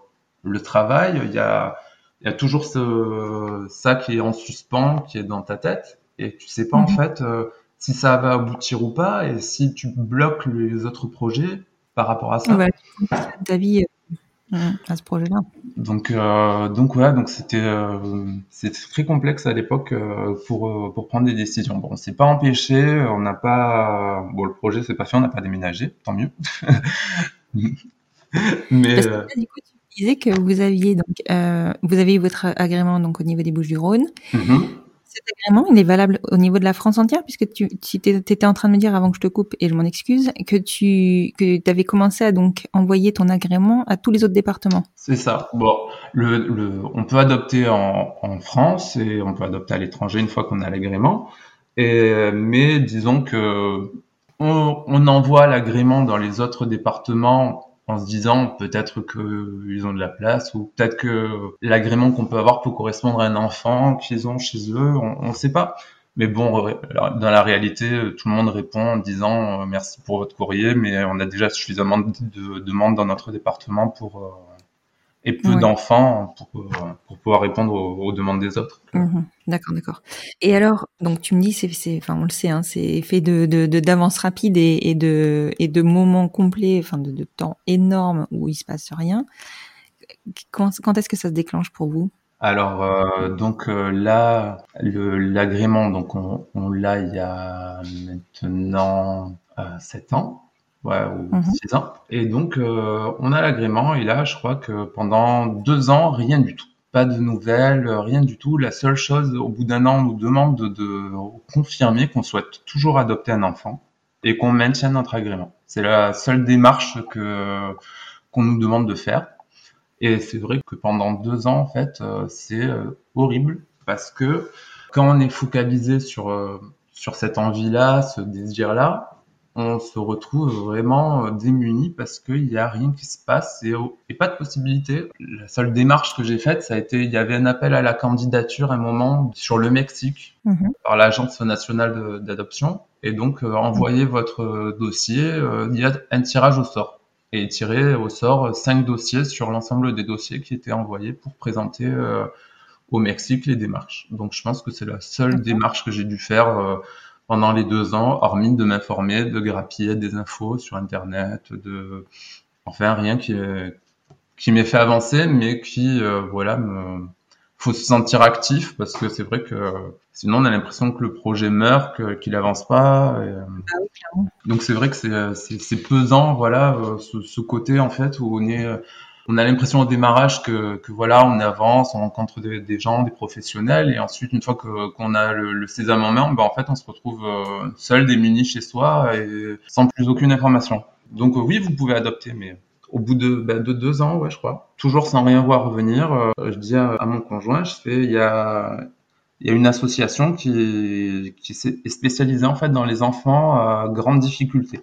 le travail il y a il y a toujours ce ça qui est en suspens qui est dans ta tête et tu sais pas en Mhm. fait si ça va aboutir ou pas et si tu bloques les autres projets par rapport à ça consacres ta vie euh, à ce projet-là. donc, euh, donc voilà, donc c'était euh, c'était très complexe à l'époque euh, pour euh, pour prendre des décisions. Bon, on s'est pas empêché, on n'a pas bon le projet c'est pas fait, on n'a pas déménagé, tant mieux. Mais Parce que euh, là, du coup, tu disais que vous aviez donc euh, vous avez eu votre agrément donc au niveau des Bouches-du-Rhône. mhm. Cet agrément, il est valable au niveau de la France entière, puisque tu étais en train de me dire avant que je te coupe, et je m'en excuse, que tu que avais commencé à donc envoyer ton agrément à tous les autres départements. c'est ça. Bon, le, le on peut adopter en, en France et on peut adopter à l'étranger une fois qu'on a l'agrément. Mais disons que on, on envoie l'agrément dans les autres départements en se disant peut-être qu'ils ont de la place ou peut-être que l'agrément qu'on peut avoir peut correspondre à un enfant qu'ils ont chez eux, on ne sait pas. Mais bon, euh, dans la réalité, tout le monde répond en disant euh, merci pour votre courrier, mais on a déjà suffisamment de, de demandes dans notre département pour euh, et peu Ouais. d'enfants pour, euh, pour pouvoir répondre aux, aux demandes des autres. Mhm. D'accord, d'accord. Et alors, donc tu me dis, c'est, c'est, enfin, on le sait, hein, c'est fait de, de, de d'avance rapide et, et de, et de moments complets, enfin, de, de temps énorme où il se passe rien. Quand, quand est-ce que ça se déclenche pour vous? Alors euh, donc euh, là, le- l'agrément, donc on, on l'a il y a maintenant euh, 7 ans, ouais, ou Mhm. 6 ans. Et donc euh, on a l'agrément et là, je crois que pendant deux ans, rien du tout. Pas de nouvelles, rien du tout. La seule chose, au bout d'un an, on nous demande de, de confirmer qu'on souhaite toujours adopter un enfant et qu'on maintient notre agrément. C'est la seule démarche que qu'on nous demande de faire. Et c'est vrai que pendant deux ans, en fait, euh, c'est euh, horrible parce que quand on est focalisé sur sur cette envie-là, ce désir-là, on se retrouve vraiment euh, démuni parce qu'il n'y a rien qui se passe et, et pas de possibilité. La seule démarche que j'ai faite, ça a été, il y avait un appel à la candidature à un moment sur le Mexique Mhm. par l'Agence nationale d'adoption. Et donc, euh, envoyez votre dossier, euh, il y a un tirage au sort. Et tirer au sort cinq dossiers sur l'ensemble des dossiers qui étaient envoyés pour présenter euh, au Mexique les démarches. Donc, je pense que c'est la seule démarche que j'ai dû faire pendant les deux ans, hormis de m'informer, de grappiller des infos sur Internet, de... Enfin, rien qui, qui m'ait fait avancer, mais qui, euh, voilà, me faut se sentir actif parce que c'est vrai que sinon on a l'impression que le projet meurt, qu'il avance pas. Ah oui, donc c'est vrai que c'est pesant, voilà, ce, ce, côté en fait où on est on a l'impression au démarrage que, que, voilà, on avance, on rencontre des, des, gens, des professionnels, et ensuite, une fois que qu'on a le, le, sésame en main, ben, en fait, on se retrouve euh, seul, démuni chez soi, et sans plus aucune information. Donc euh, oui, vous pouvez adopter, mais au bout de, ben, de deux ans, ouais, je crois, toujours sans rien voir revenir, euh, je dis à, mon conjoint, je fais, il y a, il y a une association qui, qui est spécialisée en fait dans les enfants à grande difficulté.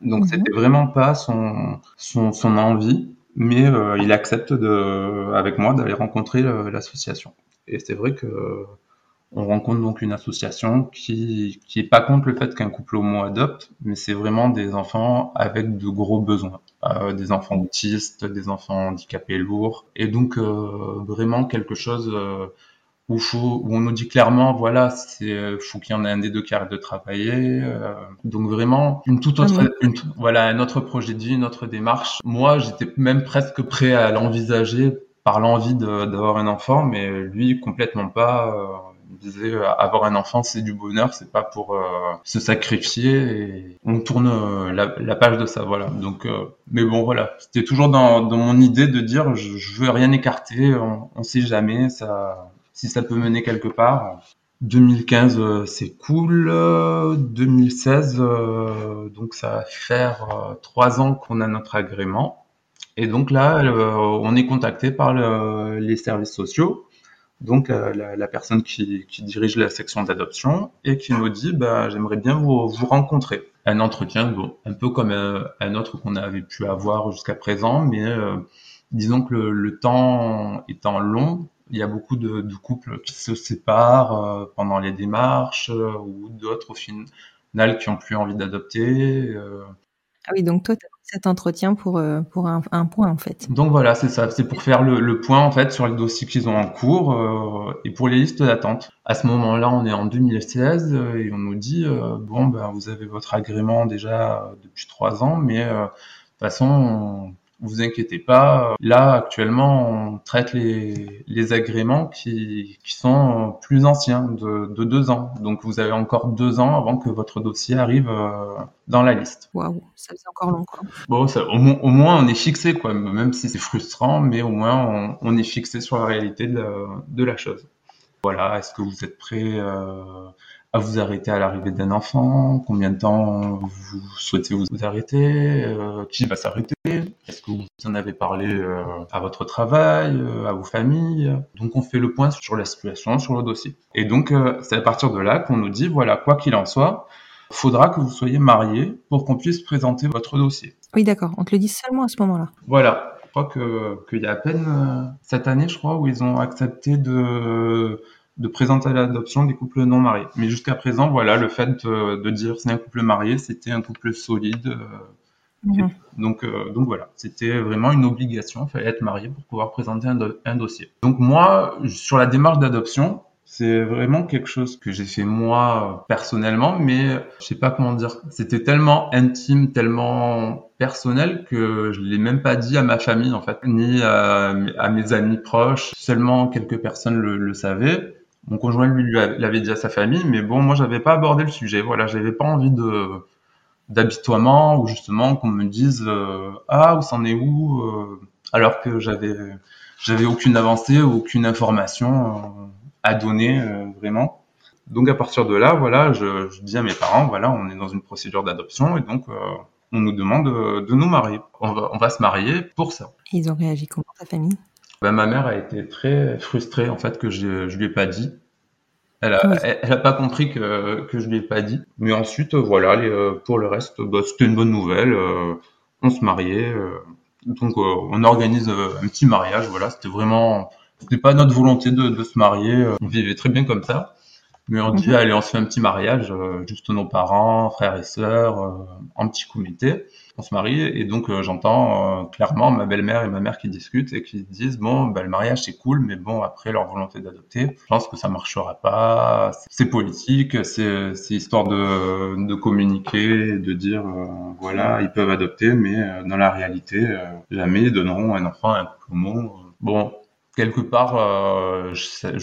Donc mhm. c'était vraiment pas son, son, son envie mais euh, il accepte de, avec moi d'aller rencontrer l'association. Et c'est vrai que on rencontre donc une association qui qui pas contre le fait qu'un couple homo adopte, mais c'est vraiment des enfants avec de gros besoins, euh, des enfants autistes, des enfants handicapés lourds, et donc euh, vraiment quelque chose euh, où, faut, où on nous dit clairement, voilà, c'est euh, faut qu'il y en ait un des deux qui arrête de travailler. Euh, donc vraiment une toute autre, ah une, voilà, un autre projet de vie, une autre démarche. Moi, j'étais même presque prêt à l'envisager par l'envie d'avoir un enfant, mais lui complètement pas. Euh, il disait avoir un enfant c'est du bonheur, c'est pas pour se sacrifier. Et on tourne la, la, page de ça, voilà. Donc, mais bon, voilà, c'était toujours dans, dans, mon idée de dire je, je veux rien écarter, on, on sait jamais, ça si ça peut mener quelque part. 2015, euh, c'est cool. 2016, euh, donc ça va faire euh, trois ans qu'on a notre agrément. Et donc là, on est contacté par les services sociaux, donc la, personne qui, dirige la section d'adoption, et qui nous dit, bah, j'aimerais bien vous, rencontrer. Un entretien, bon, un peu comme un autre qu'on avait pu avoir jusqu'à présent, mais disons que le temps étant long, il y a beaucoup de, de couples qui se séparent euh, pendant les démarches euh, ou d'autres au final qui ont plus envie d'adopter. Euh. Ah oui, donc toi, tu as cet entretien pour, pour un, un, point en fait. Donc voilà, c'est ça, c'est pour faire le, le, point en fait sur les dossiers qu'ils ont en cours euh, et pour les listes d'attente. À ce moment-là, on est en 2016 et on nous dit bon ben vous avez votre agrément déjà depuis trois ans, mais de toute façon vous inquiétez pas. Là, actuellement, on traite les, les agréments qui, qui sont plus anciens, de, de, deux ans. Donc, vous avez encore deux ans avant que votre dossier arrive euh, dans la liste. Waouh, ça faisait encore long, quoi. Bon, ça, au, au, moins, on est fixé, quoi. Même si c'est frustrant, mais au moins, on, on, est fixé sur la réalité de la, de la chose. Voilà, est-ce que vous êtes prêt euh, à vous arrêter à l'arrivée d'un enfant? Combien de temps vous souhaitez vous arrêter? Euh, Qui va s'arrêter? Est-ce que vous en avez parlé euh, à votre travail, euh, à vos familles? Donc on fait le point sur la situation, sur le dossier. Et donc c'est à partir de là qu'on nous dit, voilà, quoi qu'il en soit, faudra que vous soyez marié pour qu'on puisse présenter votre dossier. Oui, d'accord. On te le dit seulement à ce moment-là. Voilà. Je crois qu'il y a à peine cette année, je crois, où ils ont accepté de de présenter l'adoption des couples non mariés. Mais jusqu'à présent, voilà, le fait de, dire c'est un couple marié, c'était un couple solide. Euh, mhm. Donc, euh, donc voilà, c'était vraiment une obligation, il fallait être marié pour pouvoir présenter un, dossier. Donc moi, sur la démarche d'adoption, c'est vraiment quelque chose que j'ai fait moi personnellement, mais je sais pas comment dire. C'était tellement intime, tellement personnel que je l'ai même pas dit à ma famille en fait, ni à, mes amis proches. Seulement quelques personnes le, le savaient. Mon conjoint lui l'avait dit à sa famille, mais bon, moi j'avais pas abordé le sujet. Voilà, j'avais pas envie de d'habitoiement ou justement qu'on me dise euh, ah où c'en est où euh, alors que j'avais j'avais aucune avancée aucune information euh, à donner vraiment. Donc à partir de là, voilà, je, je, dis à mes parents, voilà, on est dans une procédure d'adoption et donc on nous demande de, nous marier. On va, on va se marier pour ça. Ils ont réagi comment ta famille? Bah, ma mère a été très frustrée en fait que je, je lui ai pas dit. Elle a, elle, a pas compris que, que je lui ai pas dit. Mais ensuite, euh, voilà, les, euh, pour le reste, bah, c'était une bonne nouvelle. Euh, on se mariait. donc, on organise un petit mariage. Voilà, c'était vraiment, c'était pas notre volonté de, de se marier. On vivait très bien comme ça. Mais on dit, mhm. allez, on se fait un petit mariage, juste nos parents, frères et sœurs, en petit comité on se marie et donc euh, j'entends euh, clairement ma belle-mère et ma mère qui discutent et qui disent bon bah, le mariage c'est cool mais bon après leur volonté d'adopter je pense que ça marchera pas. C'est politique c'est histoire de de communiquer de dire euh, voilà ils peuvent adopter mais dans la réalité jamais ils donneront un enfant à un couple bon quelque part, euh, je, sais-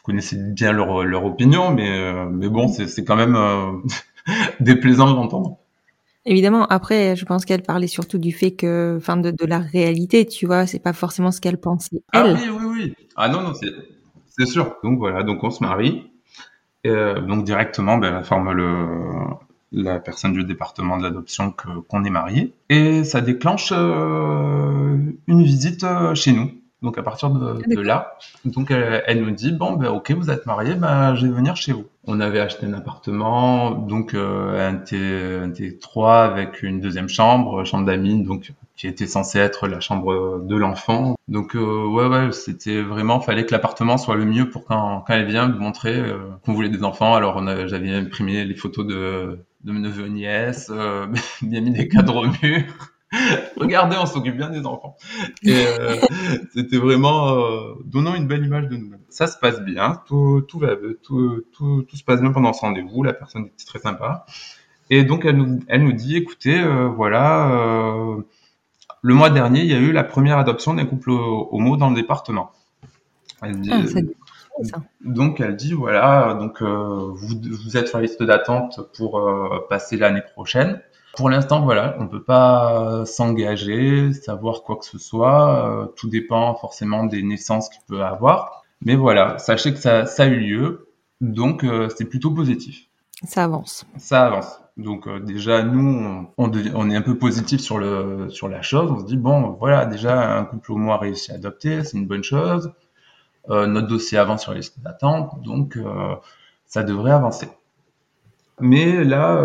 je connaissais bien leur, leur opinion, mais, euh, mais bon, c'est quand même euh, déplaisant d'entendre. Évidemment, après, je pense qu'elle parlait surtout du fait que, enfin, de, de la réalité, tu vois, c'est pas forcément ce qu'elle pensait, Ah oui, oui, oui. Ah non, non, c'est sûr. Donc voilà, donc on se marie. Et, euh, donc directement, ben, elle informe le, la personne du département de l'adoption qu'on est marié. Et ça déclenche euh, une visite euh, chez nous. Donc à partir de, de d'accord. là, donc elle, elle nous dit bon ben ok vous êtes mariés, ben je vais venir chez vous. On avait acheté un appartement, donc euh, un T un T3 avec une deuxième chambre, chambre d'amis, donc qui était censée être la chambre de l'enfant. Donc euh, ouais ouais c'était vraiment fallait que l'appartement soit le mieux pour quand quand elle vient de montrer euh, qu'on voulait des enfants. Alors j'avais imprimé les photos de de mes neveux nièces, euh, bien mis des cadres au mur. Regardez, on s'occupe bien des enfants. Et euh, c'était vraiment euh, donnant une belle image de nous-mêmes. Ça se passe bien, tout, tout va, tout, tout, tout se passe bien pendant ce rendez-vous. La personne était très sympa. Et donc elle nous, elle nous dit, écoutez, euh, voilà, le mois dernier, il y a eu la première adoption d'un couple homo dans le département. Elle dit, Ah, ça donc elle dit voilà, donc vous, vous êtes sur la liste d'attente pour passer l'année prochaine. Pour l'instant, voilà, on peut pas s'engager, savoir quoi que ce soit. euh, tout dépend forcément des naissances qu'il peut avoir. Mais voilà, sachez que ça, ça a eu lieu, donc euh, c'est plutôt positif. Ça avance. Ça avance. Donc euh, déjà nous, on, on, dev- on est un peu positif sur le sur la chose. On se dit bon, voilà, déjà un couple homo a réussi à adopter, c'est une bonne chose. Notre dossier avance sur la liste d'attente, donc ça devrait avancer. Mais là,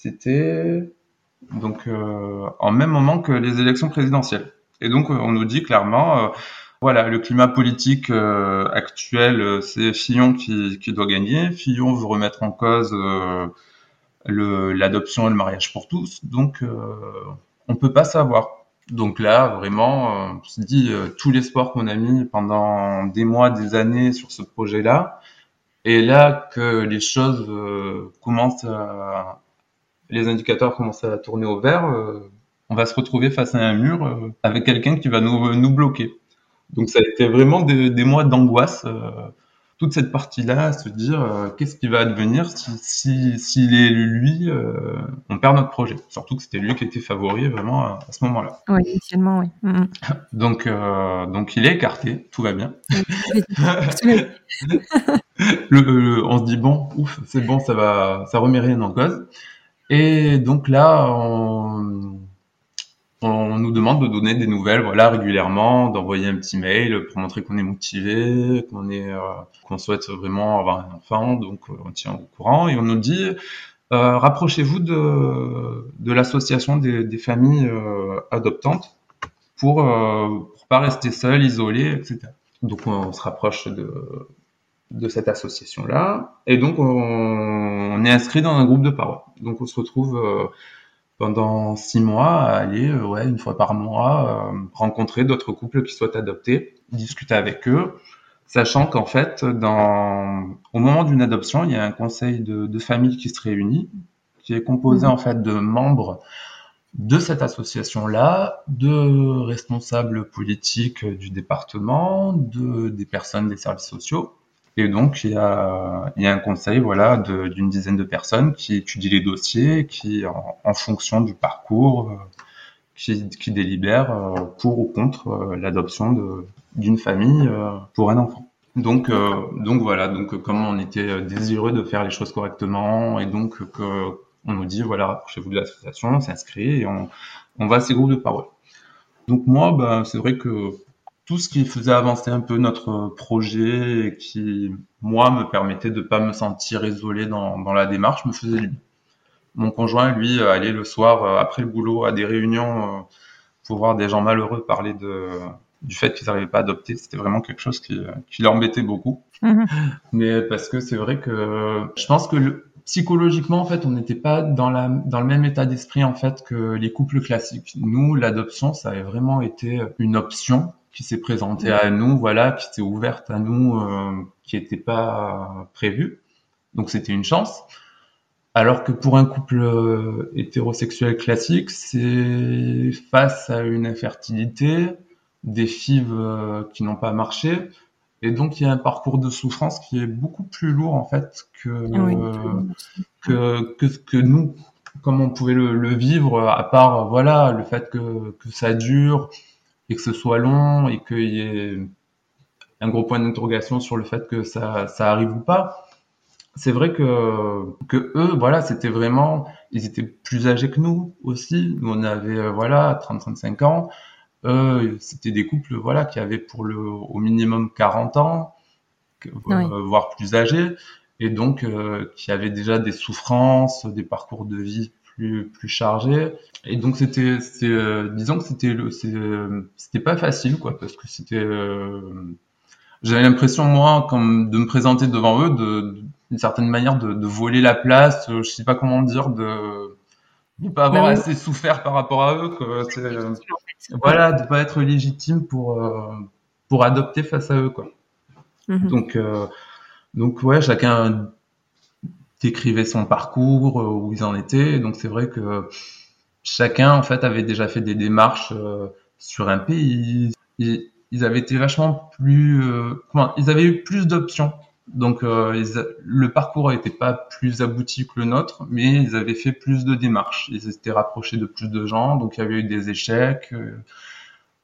c'était donc euh, en même moment que les élections présidentielles. Et donc on nous dit clairement, euh, voilà, le climat politique euh, actuel, c'est Fillon qui, qui doit gagner. Fillon veut remettre en cause l'adoption et le mariage pour tous, donc on peut pas savoir. Donc là, vraiment, on se dit euh, tout l'espoir qu'on a mis pendant des mois, des années sur ce projet-là, et là que les choses commencent à, les indicateurs commencent à tourner au vert, euh, on va se retrouver face à un mur euh, avec quelqu'un qui va nous, nous bloquer. Donc ça a été vraiment des, des mois d'angoisse, euh, toute cette partie-là, à se dire qu'est-ce qui va advenir si si- s'il est lui, on perd notre projet. Surtout que c'était lui qui était favori vraiment à, à ce moment-là. Oui, initialement, oui. Mhm. Donc donc donc il est écarté, tout va bien. Le- le- on se dit bon, ouf, c'est bon, ça va, ça remet rien en cause. Et donc là, on, on nous demande de donner des nouvelles, voilà, régulièrement, d'envoyer un petit mail pour montrer qu'on est motivé, qu'on est, euh, qu'on souhaite vraiment avoir un enfant. Donc euh, on tient au courant et on nous dit euh, rapprochez-vous de, de l'association des, des familles adoptantes pour pour pas rester seul, isolé, etc. Donc on, on se rapproche de de cette association-là. Et donc, on, on est inscrit dans un groupe de parole. Donc, on se retrouve euh, pendant six mois à aller, euh, ouais, une fois par mois, euh, rencontrer d'autres couples qui souhaitent adopter, discuter avec eux, sachant qu'en fait, dans, au moment d'une adoption, il y a un conseil de, de famille qui se réunit, qui est composé Mhm. en fait de membres de cette association-là, de responsables politiques du département, de, des personnes des services sociaux. Et donc, il y a, il y a un conseil voilà, d'une dizaine de personnes qui étudient les dossiers, qui, en, fonction du parcours, euh, qui, qui délibèrent euh, pour ou contre euh, l'adoption d'une famille pour un enfant. Donc, euh, donc voilà, donc comme on était désireux de faire les choses correctement, et donc que on nous dit voilà, rapprochez-vous de l'association, on s'inscrit et on, on va à ces groupes de parole. Donc moi, ben, c'est vrai que tout ce qui faisait avancer un peu notre projet et qui, moi, me permettait de pas me sentir isolé dans, dans la démarche, me faisait du bien. Mon conjoint, lui, euh, allait le soir, euh, après le boulot, à des réunions euh, pour voir des gens malheureux parler de, du fait qu'ils n'arrivaient pas à adopter. C'était vraiment quelque chose qui, qui l'embêtait beaucoup. Mhm. Mais parce que c'est vrai que je pense que le- psychologiquement, en fait, on n'était pas dans, la, dans le même état d'esprit, en fait, que les couples classiques. Nous, l'adoption, ça avait vraiment été une option qui s'est présentée à nous, voilà, qui s'est ouverte à nous, euh, qui n'était pas prévue. Donc, c'était une chance. Alors que pour un couple euh, hétérosexuel classique, c'est face à une infertilité, des FIV euh, qui n'ont pas marché. Et donc, il y a un parcours de souffrance qui est beaucoup plus lourd, en fait, que, que, que, que nous, comme on pouvait le, le, vivre, à part, voilà, le fait que, que ça dure et que ce soit long et qu'il y ait un gros point d'interrogation sur le fait que ça, ça arrive ou pas. C'est vrai que, que eux, voilà, c'était vraiment, ils étaient plus âgés que nous aussi. Nous, on avait, voilà, 30-35 ans. Euh, c'était des couples voilà qui avaient pour le au minimum 40 ans, euh, voire plus âgés, et donc euh, qui avaient déjà des souffrances, des parcours de vie plus plus chargés. Et donc c'était disons que c'était c'était pas facile quoi parce que c'était j'avais l'impression moi comme de me présenter devant eux de d'une certaine manière de, de, voler la place, je sais pas comment dire de de pas avoir assez souffert par rapport à eux. Quoi. Euh, voilà, de pas être légitime pour euh, pour adopter face à eux, quoi. Mhm. Donc euh, donc ouais, chacun décrivait son parcours, où ils en étaient. Donc c'est vrai que chacun en fait avait déjà fait des démarches sur un pays. Ils, avaient été vachement plus, comment, ils avaient eu plus d'options donc euh, le parcours n'était pas plus abouti que le nôtre, mais ils avaient fait plus de démarches. Ils étaient rapprochés de plus de gens, donc il y avait eu des échecs.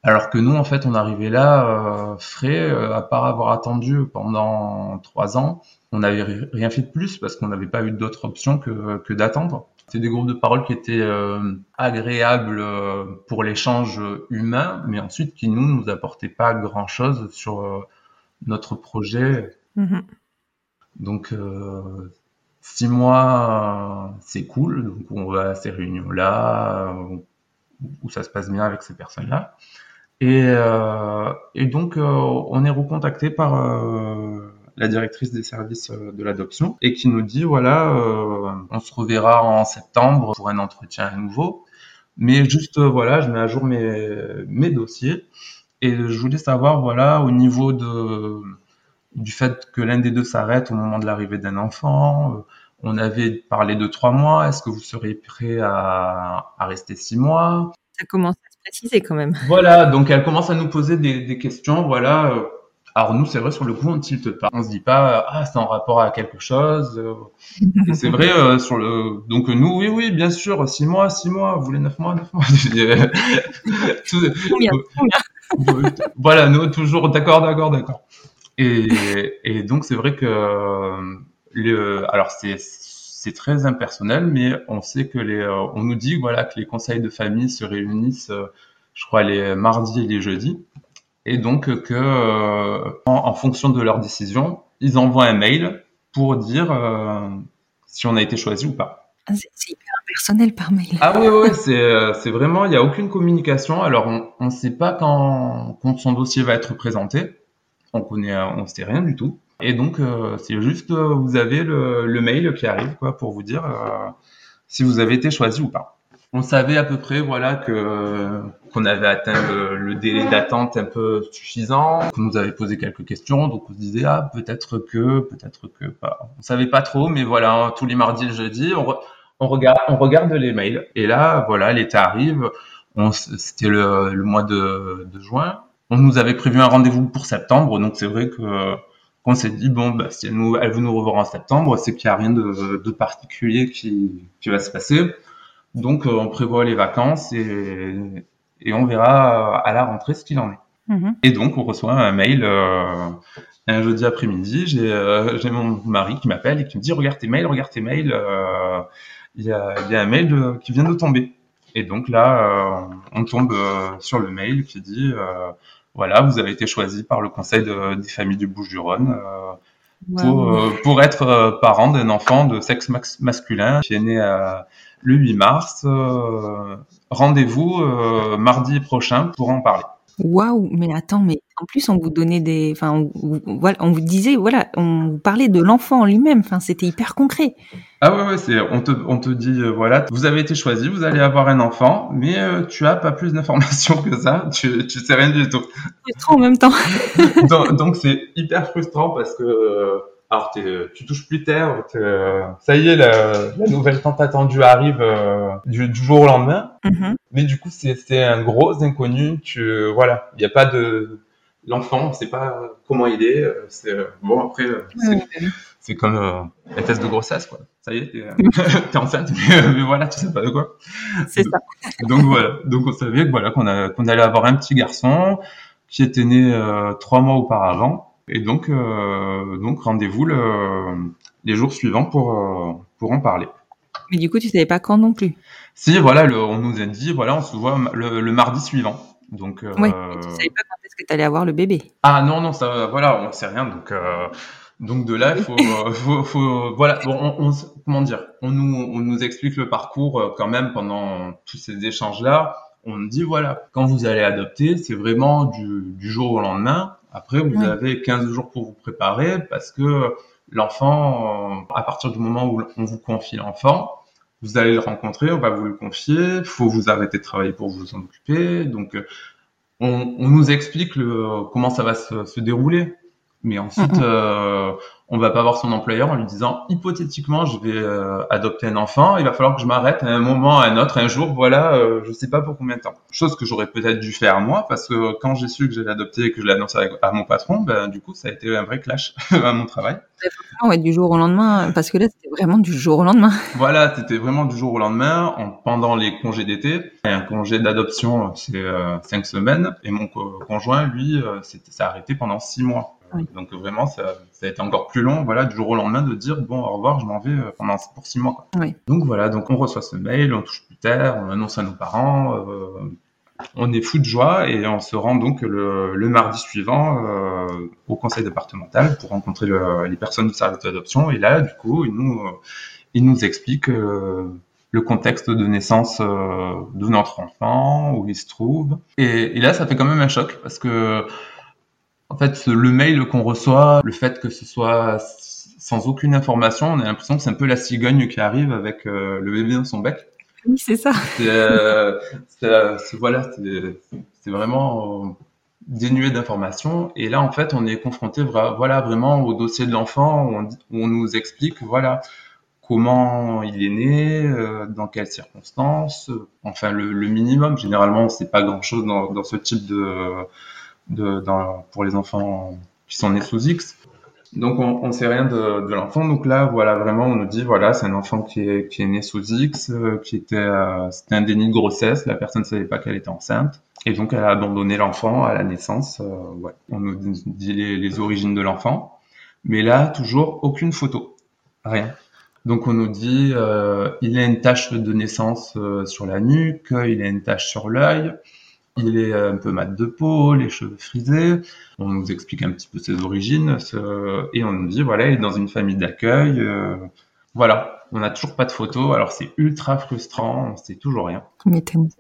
Euh, alors que nous, en fait, on arrivait là euh, frais, à part avoir attendu pendant trois ans, on n'avait rien fait de plus parce qu'on n'avait pas eu d'autre option que, que d'attendre. C'était des groupes de parole qui étaient agréables pour l'échange humain, mais ensuite qui nous nous apportaient pas grand chose sur notre projet Mhm. Donc, euh, six mois, c'est cool. Donc, on va à ces réunions-là, euh, où ça se passe bien avec ces personnes-là. Et, euh, et donc, on est recontacté par la directrice des services de l'adoption et qui nous dit voilà, on se reverra en septembre pour un entretien à nouveau. Mais juste, voilà, je mets à jour mes, mes dossiers et je voulais savoir, voilà, au niveau de du fait que l'un des deux s'arrête au moment de l'arrivée d'un enfant. Euh, on avait parlé de trois mois. Est-ce que vous seriez prêt à, à, rester six mois? Ça commence à préciser quand même. Voilà, donc elle commence à nous poser des, des questions. Voilà. Euh, alors nous, c'est vrai sur le coup, on ne tilte pas. On se dit pas ah c'est en rapport à quelque chose. c'est vrai euh, sur le. Donc nous, oui, oui, bien sûr, six mois, six mois. Vous voulez neuf mois, neuf mois. Tout... Combien, combien? Voilà, nous toujours d'accord, d'accord, d'accord. Et, et donc c'est vrai que le, alors c'est c'est très impersonnel, mais on sait que les, on nous dit voilà que les conseils de famille se réunissent, je crois les mardis et les jeudis, et donc que en, fonction de leur décision, ils envoient un mail pour dire euh, si on a été choisi ou pas. Ah, c'est hyper impersonnel par mail. Ah oui, oui, c'est vraiment, il n'y a aucune communication. Alors, on ne sait pas quand, quand son dossier va être présenté on connaît, on sait rien du tout. Et donc, euh, c'est juste, euh, vous avez le, mail qui arrive, quoi, pour vous dire euh, si vous avez été choisi ou pas. On savait à peu près, voilà, que qu'on avait atteint le, délai d'attente un peu suffisant, qu'on nous avait posé quelques questions, donc on se disait ah peut-être que, peut-être que pas. On savait pas trop, mais voilà, tous les mardis, le jeudi, on, regarde, on regarde les mails. Et là, voilà, l'été arrive. C'était le, mois de juin on nous avait prévu un rendez-vous pour septembre, donc c'est vrai que qu'on s'est dit bon, bah, si elle, nous, elle veut nous revoir en septembre, c'est qu'il n'y a rien de, particulier qui, va se passer. Donc euh, on prévoit les vacances et, et on verra à la rentrée ce qu'il en est. Mm-hmm. Et donc on reçoit un mail euh, un jeudi après-midi. J'ai euh, mon mari qui m'appelle et qui me dit regarde tes mails, regarde tes mails. Il y, a, y, a, un mail qui vient de tomber. Et donc là, on tombe sur le mail qui dit voilà, vous avez été choisi par le Conseil des familles du Bouches-du-Rhône euh, pour, euh, pour être euh, parent d'un enfant de sexe masculin qui est né le 8 mars. Rendez-vous mardi prochain pour en parler. Waouh, mais attends, mais en plus on vous donnait des, enfin, on, voilà, on vous disait, voilà, on vous parlait de l'enfant en lui-même, enfin, c'était hyper concret. Ah ouais, ouais, c'est, on te, on te dit, euh, voilà, vous avez été choisi, vous allez avoir un enfant, mais euh, tu as pas plus d'informations que ça, tu, tu sais rien du tout. Frustrant en même temps. donc, donc c'est hyper frustrant parce que, alors t'es- tu touches plus terre, euh, ça y est, la, la nouvelle tant attendue arrive euh, du, du jour au lendemain. Mhm. Mais du coup, c'est un gros inconnu. Tu, voilà, il n'y a pas de l'enfant, on sait pas comment il est. euh, C'est euh, bon après, euh, c'est- comme euh, un test de grossesse, quoi. Ça y est, t'es euh, t'es enceinte, mais, euh, mais voilà, tu sais pas de quoi. C'est ça. Donc voilà, donc on savait que voilà qu'on a- qu'on allait avoir un petit garçon qui était né euh, trois mois auparavant, et donc euh, donc rendez-vous le, les jours suivants pour euh, pour en parler. Mais du coup, tu savais pas quand non plus. Si voilà, le- on nous a dit voilà, on se voit le, le mardi suivant. Donc euh, Oui. Et tu savais pas quand est-ce que tu allais avoir le bébé. ah non non ça voilà, on sait rien donc. euh, donc de là, il faut, euh, faut, faut- voilà, on, comment dire, on nous, on nous explique le parcours quand même pendant tous ces échanges-là. On nous dit voilà, quand vous allez adopter, c'est vraiment du, du jour au lendemain. Après, vous Oui. avez 15 jours pour vous préparer parce que l'enfant, à partir du moment où on vous confie l'enfant, vous allez le rencontrer, on va vous le confier, faut vous arrêter de travailler pour vous en occuper. Donc, euh, on, on nous explique le, comment ça va se, se dérouler. Mais ensuite, euh, on va pas voir son employeur en lui disant hypothétiquement, je vais euh, adopter un enfant, il va falloir que je m'arrête à un moment, à un autre, un jour, voilà, euh, je sais pas pour combien de temps. Chose que j'aurais peut-être dû faire moi, parce que quand j'ai su que j'allais adopter et que je l'ai annoncé à mon patron, ben du coup, ça a été un vrai clash à mon travail. Ouais, du jour au lendemain, parce que là, c'était vraiment du jour au lendemain. Voilà, c'était vraiment du jour au lendemain, en, pendant les congés d'été. Un congé d'adoption, c'est euh, cinq semaines, et mon co- conjoint, lui, euh, c'était ça a arrêté pendant six mois. Oui. Donc vraiment, ça, ça a été encore plus long, voilà, du jour au lendemain, de dire bon, au revoir, je m'en vais euh, pendant pour six mois. quoi. Oui. Donc voilà, donc on reçoit ce mail, on touche plus terre, on annonce à nos parents, euh, on est fou de joie et on se rend donc le, le mardi suivant euh, au conseil départemental pour rencontrer le- les personnes du service d'adoption. Et là, du coup, ils nous, euh, ils nous expliquent euh, le contexte de naissance euh, de notre enfant, où il se trouve. Et, et là, ça fait quand même un choc parce que, en fait, le mail qu'on reçoit, le fait que ce soit sans aucune information, on a l'impression que c'est un peu la cigogne qui arrive avec euh, le bébé dans son bec. Oui, c'est ça. C'est, euh, c'est, euh, voilà, c'est, c'est vraiment dénué d'informations. Et là, en fait, on est confronté, voilà, vraiment au dossier de l'enfant où on, dit- où on nous explique, voilà, comment il est né, euh, dans quelles circonstances, enfin le, le minimum. Généralement, c'est pas grand-chose dans, dans ce type de, de dans, pour les enfants qui sont nés sous X. Donc on, on sait rien de, de l'enfant. Donc là, voilà, vraiment, on nous dit, voilà, c'est un enfant qui est, qui est né sous X, euh, qui était, euh, c'était un déni de grossesse. La personne ne savait pas qu'elle était enceinte, et donc elle a abandonné l'enfant à la naissance. euh, ouais. On nous dit les, les origines de l'enfant, mais là, toujours aucune photo, rien. Donc on nous dit, euh, il a une tache de naissance euh, sur la nuque, il a une tache sur l'œil, il est un peu mat de peau, les cheveux frisés. On nous explique un petit peu ses origines ce- et on nous dit voilà, il est dans une famille d'accueil. euh, voilà, on n'a toujours pas de photos, alors c'est ultra frustrant, on sait toujours rien.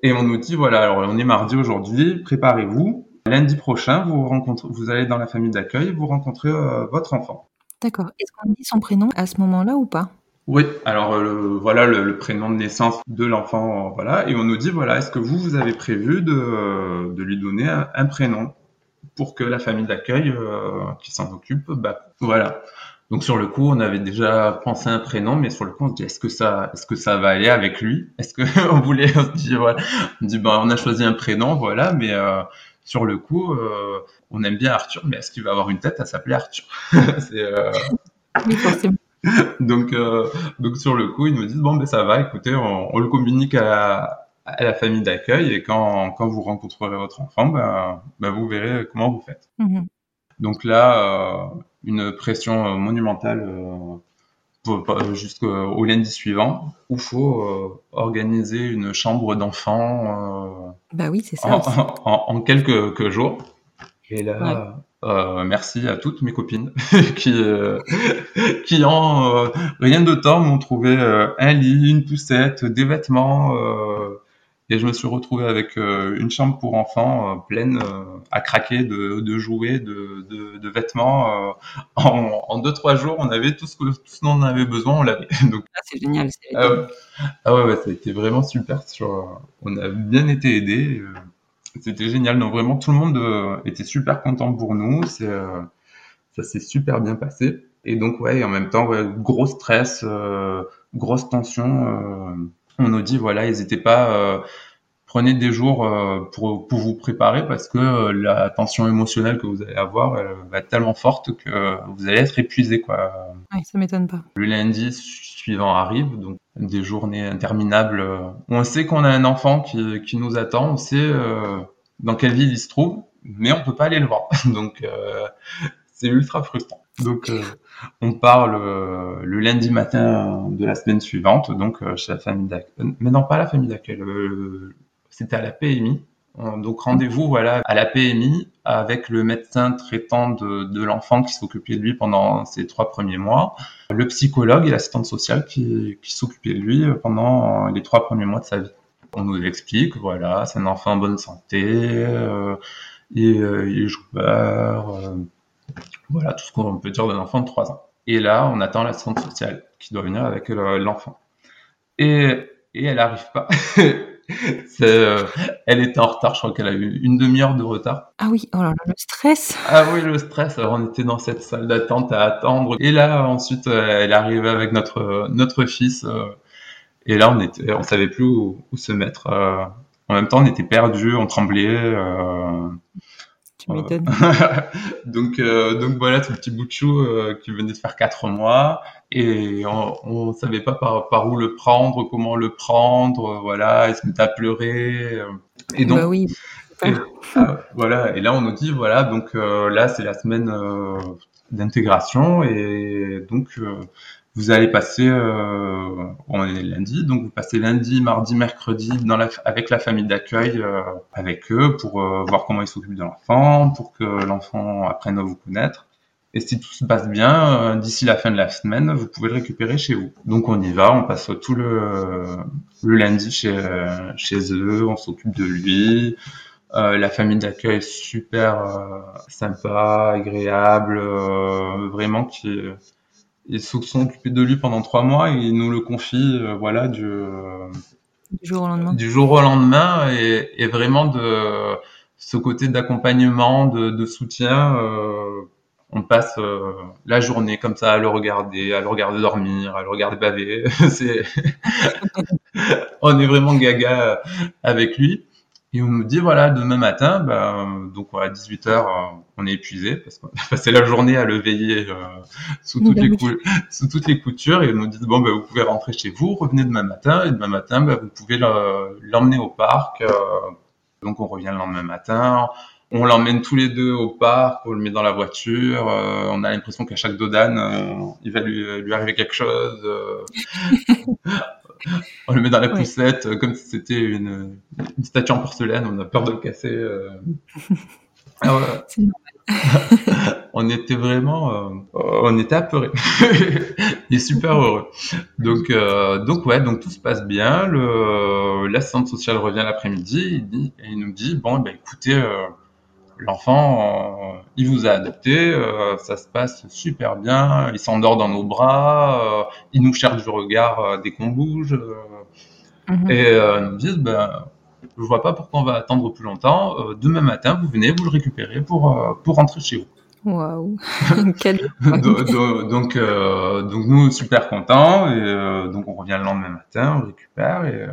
Et on nous dit voilà, alors on est mardi aujourd'hui, préparez-vous. Lundi prochain, vous rencontrez, vous allez dans la famille d'accueil, vous rencontrez euh, votre enfant. D'accord. Est-ce qu'on dit son prénom à ce moment-là ou pas? Oui, alors euh, le- voilà le, prénom de naissance de l'enfant, voilà, et on nous dit voilà, est-ce que vous vous avez prévu de, lui donner un, prénom pour que la famille d'accueil euh, qui s'en occupe, bah voilà. Donc sur le coup, on avait déjà pensé un prénom, mais sur le coup, on se dit est-ce que ça, est-ce que ça va aller avec lui? Est-ce que on voulait, on se dit voilà, on dit bah on a choisi un prénom, voilà, mais euh, sur le coup, euh, on aime bien Arthur, mais est-ce qu'il va avoir une tête à s'appeler Arthur? C'est Oui, forcément. donc, euh, donc sur le coup, ils nous disent bon ben ça va, écoutez, on, on le communique à la, à la famille d'accueil et quand, quand vous rencontrerez votre enfant, ben, ben vous verrez comment vous faites. Mhm. Donc là, euh, une pression euh, monumentale euh, jusqu'au lundi suivant où faut organiser une chambre d'enfant. Bah oui, c'est ça. en, aussi. en- en quelques, quelques jours. Et là, euh, merci à toutes mes copines qui, euh, qui en euh, rien de temps m'ont trouvé euh, un lit, une poussette, des vêtements. euh, et je me suis retrouvé avec euh, une chambre pour enfants euh, pleine euh, à craquer de, de jouets, de, de, de vêtements. euh, en, en deux trois jours, on avait tout ce, que, tout ce dont on avait besoin, on l'avait. Donc Ah, c'est génial. ah ouais. Ouais, ça a été vraiment super. Sur, on a bien été aidés. Euh, C'était génial. Non, vraiment, tout le monde euh, était super content pour nous. C'est, euh, ça s'est super bien passé. Et donc, ouais, en même temps, gros stress, grosse tension. on nous dit, voilà, n'hésitez pas prenez des jours euh, pour, pour vous préparer parce que euh, la tension émotionnelle que vous allez avoir elle va être tellement forte que vous allez être épuisé quoi. Ouais, ça m'étonne pas. Le lundi suivant arrive donc des journées interminables. On sait qu'on a un enfant qui, qui nous attend, on sait euh, dans quelle ville il se trouve, mais on peut pas aller le voir. Donc c'est ultra frustrant. Donc on part le, le, lundi matin de la semaine suivante, donc chez la famille d'accueil. Mais non, pas la famille d'accueil, c'était à la PMI. Donc rendez-vous voilà à la PMI avec le médecin traitant de, de l'enfant qui s'occupait de lui pendant ces trois premiers mois, le psychologue et l'assistante sociale qui, qui s'occupaient de lui pendant les trois premiers mois de sa vie. On nous explique, voilà, c'est un enfant en bonne santé, euh, et, euh, il est joueur, euh, voilà tout ce qu'on peut dire d'un enfant de trois ans. Et là, on attend l'assistante sociale qui doit venir avec l'enfant. Et, et elle n'arrive pas. Euh, elle était en retard, je crois qu'elle a eu une demi-heure de retard. Ah oui, oh là là, le stress. Ah oui, le stress. Alors on était dans cette salle d'attente à attendre. Et là, ensuite, euh, elle est arrivée avec notre notre fils. Euh, et là, on était, on savait plus où, se mettre. En même temps, on était perdus, on tremblait. Tu m'étonnes. donc, donc voilà, ce petit bout de chou qui venait de faire quatre mois et on, ne savait pas par, où le prendre, comment le prendre, voilà, il se mettait à pleurer. Euh. Et donc, bah oui. Ah, voilà, et là on nous dit voilà, donc euh, là c'est la semaine euh, d'intégration et donc vous allez passer, on est lundi, donc vous passez lundi, mardi, mercredi dans la, avec la famille d'accueil, avec eux pour voir comment ils s'occupent de l'enfant, pour que l'enfant apprenne à vous connaître. Et si tout se passe bien, euh, d'ici la fin de la semaine, vous pouvez le récupérer chez vous. Donc on y va, on passe tout le, le lundi chez, chez eux, on s'occupe de lui. Euh, la famille d'accueil est super euh, sympa, agréable, vraiment qui ils se sont occupés de lui pendant trois mois et ils nous le confient, voilà, du, du jour au lendemain. Du jour au lendemain et, et vraiment de ce côté d'accompagnement, de, de soutien on passe euh, la journée comme ça à le regarder, à le regarder dormir, à le regarder baver. c'est, on est vraiment gaga avec lui. Et on nous dit voilà demain matin, ben, donc à 18 h euh, on est épuisé parce qu'on a passé la journée à le veiller euh, sous, toutes les sous toutes les coutures et on nous dit bon ben vous pouvez rentrer chez vous, revenez demain matin et demain matin ben, vous pouvez l'emmener au parc. donc on revient le lendemain matin, on l'emmène tous les deux au parc, on le met dans la voiture. Euh, on a l'impression qu'à chaque dodane, euh, il va lui, arriver quelque chose. Euh. on le met dans la poussette comme si c'était une, statue en porcelaine. On a peur de le casser. Ah on était vraiment, on était apeurés. il est super heureux. Donc, donc ouais, donc tout se passe bien. L'assistante sociale revient l'après-midi. Il, il nous dit bon, ben écoutez l'enfant, euh, il vous a adopté, euh, ça se passe super bien, il s'endort dans nos bras, euh, il nous cherche du regard dès qu'on bouge. Mhm. Et ils nous disent, ben, je vois pas pourquoi on va attendre plus longtemps. demain matin, vous venez, vous le récupérez pour, pour rentrer chez vous. Waouh donc, donc, nous, super contents. Et donc, on revient le lendemain matin, on récupère. Et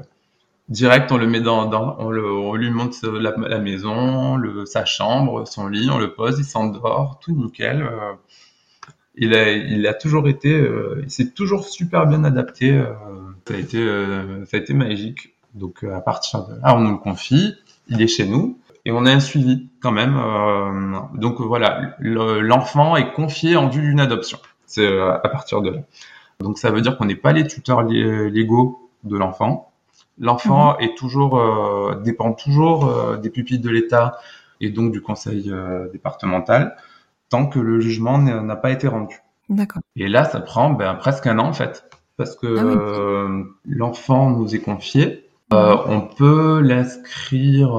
direct, on le met dans, on, lui monte la, maison, le, sa chambre, son lit, on le pose, il s'endort, tout nickel. Euh. il, a, il a toujours été, euh, il s'est toujours super bien adapté. Euh. ça a été, ça a été magique. Donc à partir de là, on nous le confie, il est chez nous et on a un suivi quand même. donc voilà, l'enfant est confié en vue d'une adoption. C'est à partir de là. Donc ça veut dire qu'on n'est pas les tuteurs légaux de l'enfant L'enfant mhm. est toujours euh, dépend toujours euh, des pupilles de l'État et donc du conseil euh, départemental tant que le jugement n'a pas été rendu. D'accord. Et là, ça prend ben, presque un an en fait, parce que ah l'enfant nous est confié. Mhm. on peut l'inscrire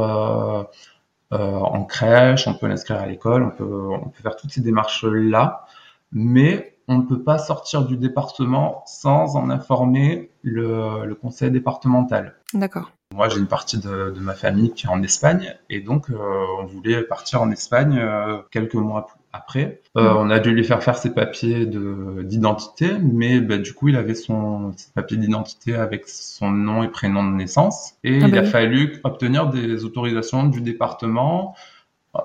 en crèche, on peut l'inscrire à l'école, on peut, on peut faire toutes ces démarches là, mais on ne peut pas sortir du département sans en informer le, conseil départemental. D'accord. Moi, j'ai une partie de, de, ma famille qui est en Espagne, et donc on voulait partir en Espagne quelques mois après. Euh, on a dû lui faire faire ses papiers d'identité, mais bah, du coup, il avait son ses papiers d'identité avec son nom et prénom de naissance, et ah il bah a fallu obtenir des autorisations du département,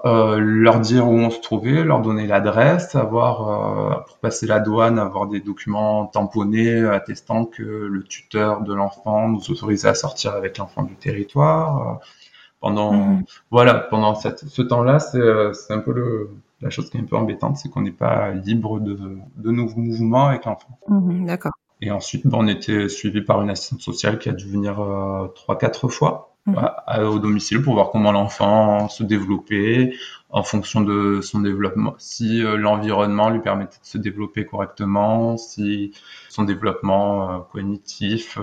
euh, leur dire où on se trouvait, leur donner l'adresse, avoir euh, pour passer la douane, avoir des documents tamponnés attestant que le tuteur de l'enfant nous autorisait à sortir avec l'enfant du territoire. Euh, pendant mhm. voilà, pendant cette, ce temps-là, c'est un peu le la chose qui est un peu embêtante, c'est qu'on n'est pas libre de, de nos mouvements avec l'enfant. Mhm, d'accord. Et ensuite, ben, on était suivi par une assistante sociale qui a dû venir euh, trois, quatre fois au domicile pour voir comment l'enfant se développait en fonction de son développement, si euh, l'environnement lui permettait de se développer correctement, si son développement euh, cognitif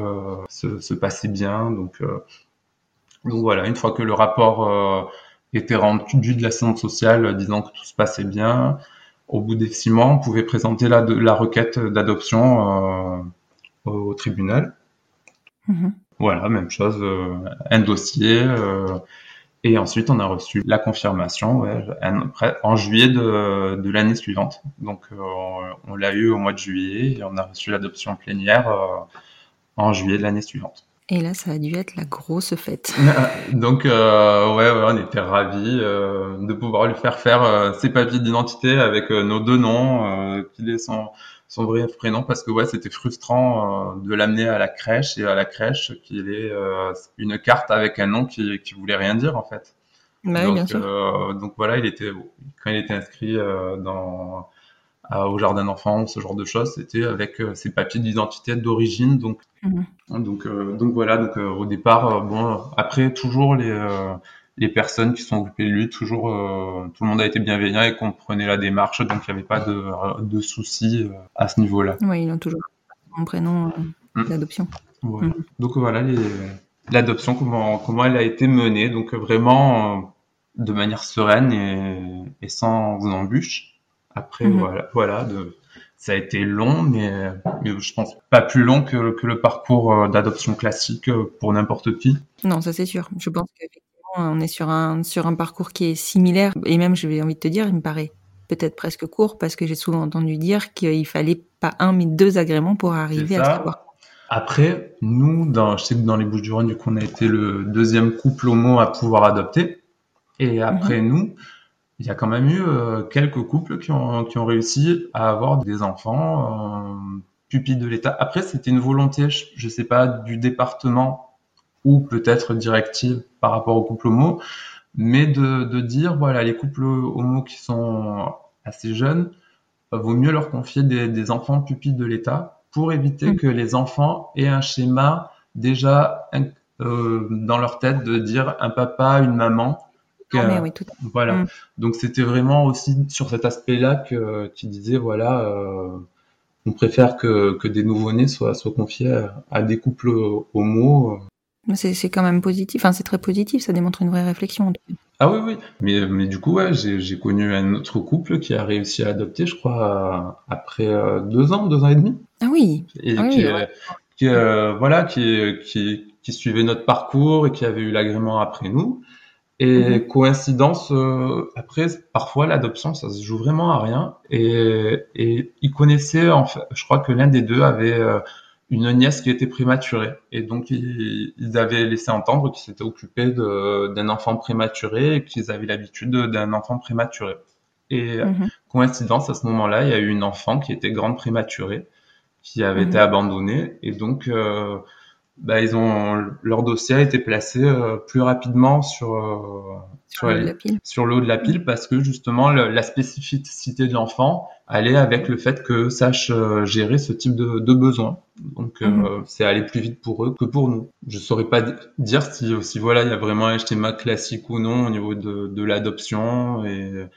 se, se, passait bien. Donc, donc voilà, une fois que le rapport était rendu de l'assistance sociale euh, disant que tout se passait bien. Au bout des six mois, on pouvait présenter la, la requête d'adoption euh, au tribunal. Mm-hmm. Voilà, même chose, euh, un dossier. Euh, et ensuite, on a reçu la confirmation ouais, en juillet de, de l'année suivante. Donc, euh, on, l'a eu au mois de juillet et on a reçu l'adoption plénière en juillet de l'année suivante. Et là, ça a dû être la grosse fête. Donc, euh, ouais, ouais, on était ravis euh, de pouvoir lui faire faire euh, ses papiers d'identité avec nos deux noms, qu'il ait son, son vrai prénom, parce que ouais, c'était frustrant de l'amener à la crèche et à la crèche qu'il ait une carte avec un nom qui, qui voulait rien dire en fait. Bah donc, bien sûr. donc voilà, il était quand il était inscrit dans au jardin d'enfants, ce genre de choses, c'était avec ses papiers d'identité d'origine, donc Mhm. Donc, euh, donc voilà, donc euh, au départ, euh, bon, après toujours les les personnes qui sont occupées de lui, toujours tout le monde a été bienveillant et comprenait la démarche, donc il n'y avait pas de, de soucis à ce niveau-là. Oui, ils ont toujours un prénom mm. d'adoption. Mm. Donc voilà l'adoption, comment, comment elle a été menée, donc vraiment de manière sereine et, et sans embûches. Après, mhm. voilà, voilà de, ça a été long, mais, mais, je pense pas plus long que, que le parcours euh, d'adoption classique euh, pour n'importe qui. Non, ça c'est sûr. Je pense qu'effectivement, on est sur un, sur un parcours qui est similaire. Et même, je vais envie de te dire, il me paraît peut-être presque court parce que j'ai souvent entendu dire qu'il fallait pas un, mais deux agréments pour arriver à savoir. Après, nous, dans, je sais que dans les Bouches-du-Rhône, du coup, on a été le deuxième couple homo à pouvoir adopter. Et après mhm. nous, il y a quand même eu euh, quelques couples qui ont, qui ont réussi à avoir des enfants euh, pupilles de l'État. Après, c'était une volonté, je ne sais pas, du département ou peut-être directive par rapport aux couples homo, mais de, de, dire, voilà, les couples homo qui sont assez jeunes, euh, vaut mieux leur confier des, des enfants pupilles de l'État pour éviter mmh. que les enfants aient un schéma déjà euh, dans leur tête de dire un papa, une maman, ah, oui, tout voilà. Mm. Donc c'était vraiment aussi sur cet aspect-là que tu disais voilà, euh, on préfère que, que des nouveau-nés soient, soient confiés à, des couples homo. C'est quand même positif, enfin c'est très positif, ça démontre une vraie réflexion. Ah oui, oui, mais, mais du coup, ouais, j'ai connu un autre couple qui a réussi à adopter, je crois, après euh, deux ans, deux ans et demi. Ah oui. Et ah qui, qui euh, voilà, qui, qui, qui suivait notre parcours et qui avait eu l'agrément après nous. Et mhm. coïncidence, euh, après, parfois l'adoption, ça se joue vraiment à rien. Et, et ils connaissaient, en fait, je crois que l'un des deux avait une nièce qui était prématurée. Et donc, ils, ils avaient laissé entendre qu'ils s'étaient occupés d'un enfant prématuré et qu'ils avaient l'habitude d'un enfant prématuré. Et mhm. coïncidence, à ce moment-là, il y a eu une enfant qui était grande prématurée, qui avait mhm. été abandonnée. Et donc, euh, bah, ils ont leur dossier a été placé euh, plus rapidement sur euh, sur, sur, le haut de la pile parce que justement la spécificité de l'enfant allait avec le fait que sache euh, gérer ce type de, de besoin. Donc mhm. c'est aller plus vite pour eux que pour nous. Je saurais pas dire si si voilà il y a vraiment un schéma classique ou non au niveau de, de l'adoption et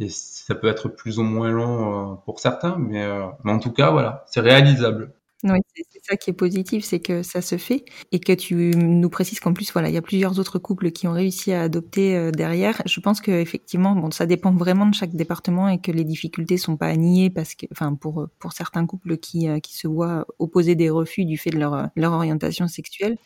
et ça peut être plus ou moins long pour certains, mais, mais en tout cas voilà c'est réalisable. Oui, c'est ça qui est positif, c'est que ça se fait et que tu nous précises qu'en plus, voilà, il y a plusieurs autres couples qui ont réussi à adopter euh, derrière. Je pense que effectivement, bon, ça dépend vraiment de chaque département et que les difficultés sont pas à nier parce que, enfin, pour pour certains couples qui euh, qui se voient opposer des refus du fait de leur leur orientation sexuelle,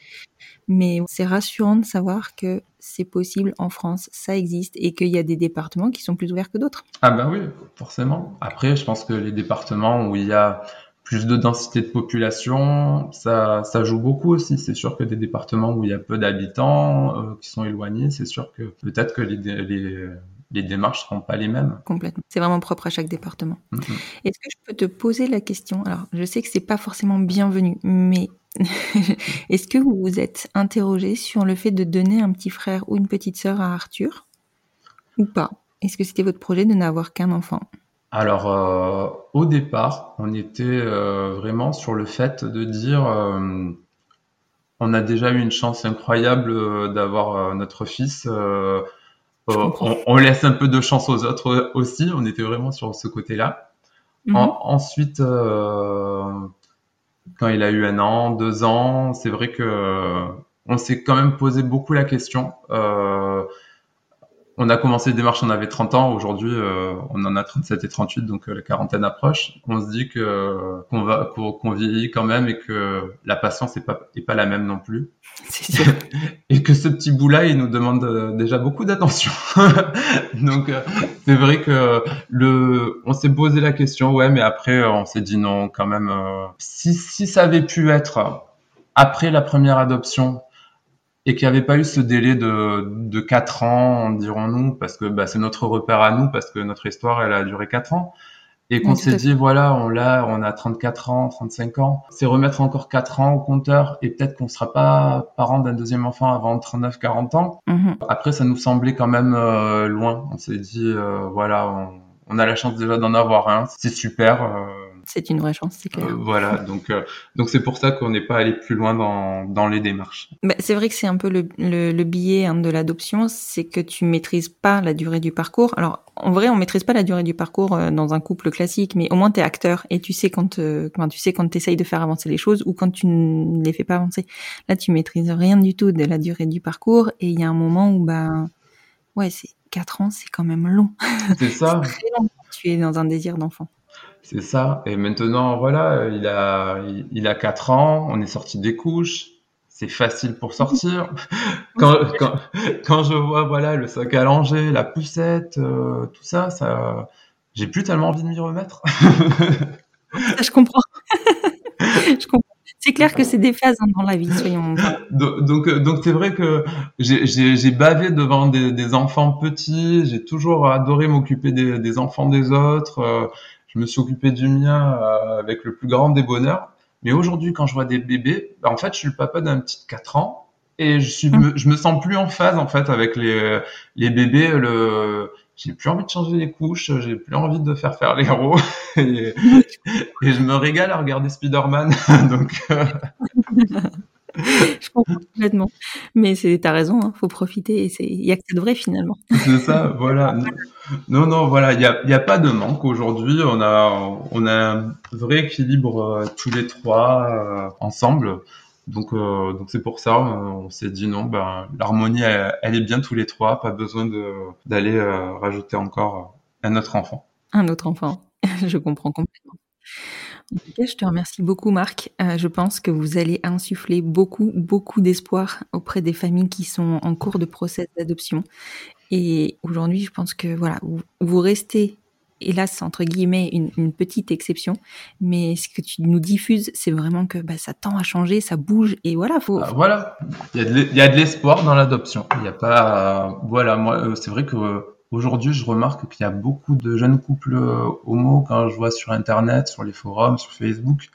mais c'est rassurant de savoir que c'est possible en France, ça existe et qu'il y a des départements qui sont plus ouverts que d'autres. Ah ben oui, forcément. Après, je pense que les départements où il y a plus de densité de population, ça, ça joue beaucoup aussi. C'est sûr que des départements où il y a peu d'habitants, euh, qui sont éloignés, c'est sûr que peut-être que les, les, les démarches seront pas les mêmes. Complètement. C'est vraiment propre à chaque département. Mm-hmm. Est-ce que je peux te poser la question? Alors, je sais que c'est pas forcément bienvenu, mais est-ce que vous vous êtes interrogé sur le fait de donner un petit frère ou une petite sœur à Arthur? Ou pas? Est-ce que c'était votre projet de n'avoir qu'un enfant? Alors, euh, au départ, on était euh, vraiment sur le fait de dire, euh, on a déjà eu une chance incroyable d'avoir notre fils. On, laisse un peu de chance aux autres aussi. On était vraiment sur ce côté-là. Mhm. ensuite, quand il a eu un an, deux ans, c'est vrai que on s'est quand même posé beaucoup la question on a commencé les démarches, on avait 30 ans. Aujourd'hui, euh, on en a 37 et 38, donc euh, la quarantaine approche. On se dit que qu'on va qu'on vieillit quand même et que la patience n'est pas est pas la même non plus. C'est sûr. et que ce petit bout-là, il nous demande euh, déjà beaucoup d'attention. donc c'est vrai que le, on s'est posé la question, ouais, mais après on s'est dit non quand même. si si ça avait pu être après la première adoption et qu'il n'y avait pas eu ce délai de, de 4 ans, dirons-nous, parce que bah, c'est notre repère à nous, parce que notre histoire, elle a duré 4 ans, et qu'on s'est dit, voilà, on l'a, on a 34 ans, 35 ans, c'est remettre encore 4 ans au compteur, et peut-être qu'on ne sera pas parent d'un deuxième enfant avant 39, 40 ans. Mhm. Après, ça nous semblait quand même euh, loin. On s'est dit, euh, voilà, on, on, a la chance déjà d'en avoir un, c'est super. Euh, c'est une vraie chance, c'est clair. Euh, voilà, donc euh, donc c'est pour ça qu'on n'est pas allé plus loin dans, dans les démarches. Bah, c'est vrai que c'est un peu le, le, biais hein, de l'adoption, c'est que tu maîtrises pas la durée du parcours. Alors en vrai, on maîtrise pas la durée du parcours euh, dans un couple classique, mais au moins tu es acteur et tu sais quand quand tu sais quand tu essayes de faire avancer les choses ou quand tu ne les fais pas avancer. Là, tu maîtrises rien du tout de la durée du parcours et il y a un moment où bah ouais, c'est 4 ans, c'est quand même long. C'est ça. très long. Tu es dans un désir d'enfant. C'est ça. Et maintenant, voilà, il a, il, a 4 ans, on est sorti des couches, c'est facile pour sortir. quand, quand, quand, je vois, voilà, le sac langer, la poussette, euh, tout ça, ça, j'ai plus tellement envie de m'y remettre. je comprends. je comprends. C'est clair que c'est des phases hein, dans la vie, soyons. Donc, donc, c'est vrai que j'ai bavé devant des, des enfants petits. J'ai toujours adoré m'occuper des, des, enfants des autres. Je me suis occupé du mien euh, avec le plus grand des bonheurs. Mais aujourd'hui, quand je vois des bébés, bah, en fait, je suis le papa d'un petit de 4 ans et je, suis, me, je me sens plus en phase en fait avec les, les bébés. Le, j'ai plus envie de changer les couches, j'ai plus envie de faire faire les héros et, et je me régale à regarder Spider-Man. Donc, euh, je comprends complètement. Mais c'est, t'as raison, hein, faut profiter. Il y a que ça de vrai finalement. C'est ça, voilà. Non, non, voilà, il n'y a, y a pas de manque aujourd'hui. On a, on a un vrai équilibre euh, tous les trois euh, ensemble. Donc, euh, donc c'est pour ça, on s'est dit non, ben, l'harmonie, elle, est bien tous les trois, pas besoin d'aller rajouter encore un autre enfant. Un autre enfant, je comprends complètement. En tout cas, je te remercie beaucoup, Marc. Euh, je pense que vous allez insuffler beaucoup, beaucoup d'espoir auprès des familles qui sont en cours de process d'adoption. Et aujourd'hui, je pense que voilà, vous, restez, hélas, entre guillemets, une, petite exception. Mais ce que tu nous diffuses, c'est vraiment que bah, ça tend à changer, ça bouge. Et voilà, faut. Ah, voilà, il y a de l'espoir dans l'adoption. Il n'y a pas. voilà, moi, euh, c'est vrai que Aujourd'hui, je remarque qu'il y a beaucoup de jeunes couples euh, homo quand je vois sur Internet, sur les forums, sur Facebook,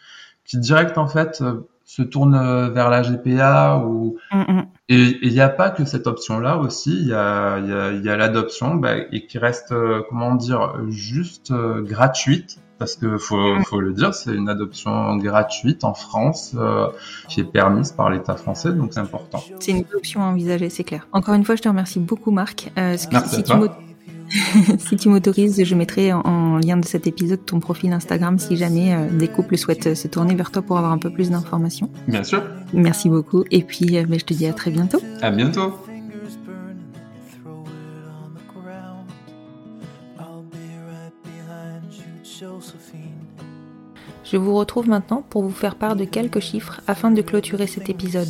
qui direct en fait euh, se tournent euh, vers la GPA ou mm, mm. et il n'y a pas que cette option-là aussi. Il y a, y y a l'adoption bah, et qui reste comment dire juste gratuite parce que faut, mm. faut le dire, c'est une adoption gratuite en France qui est permise par l'État français, donc c'est important. C'est une option à envisager, c'est clair. Encore une fois, je te remercie beaucoup, Marc. Merci à toi si tu m'autorises, je mettrai en, lien de cet épisode ton profil Instagram si jamais euh, des couples souhaitent se tourner vers toi pour avoir un peu plus d'informations. Bien sûr. Merci beaucoup. Et puis, euh, ben, je te dis à très bientôt. À bientôt. Je vous retrouve maintenant pour vous faire part de quelques chiffres afin de clôturer cet épisode.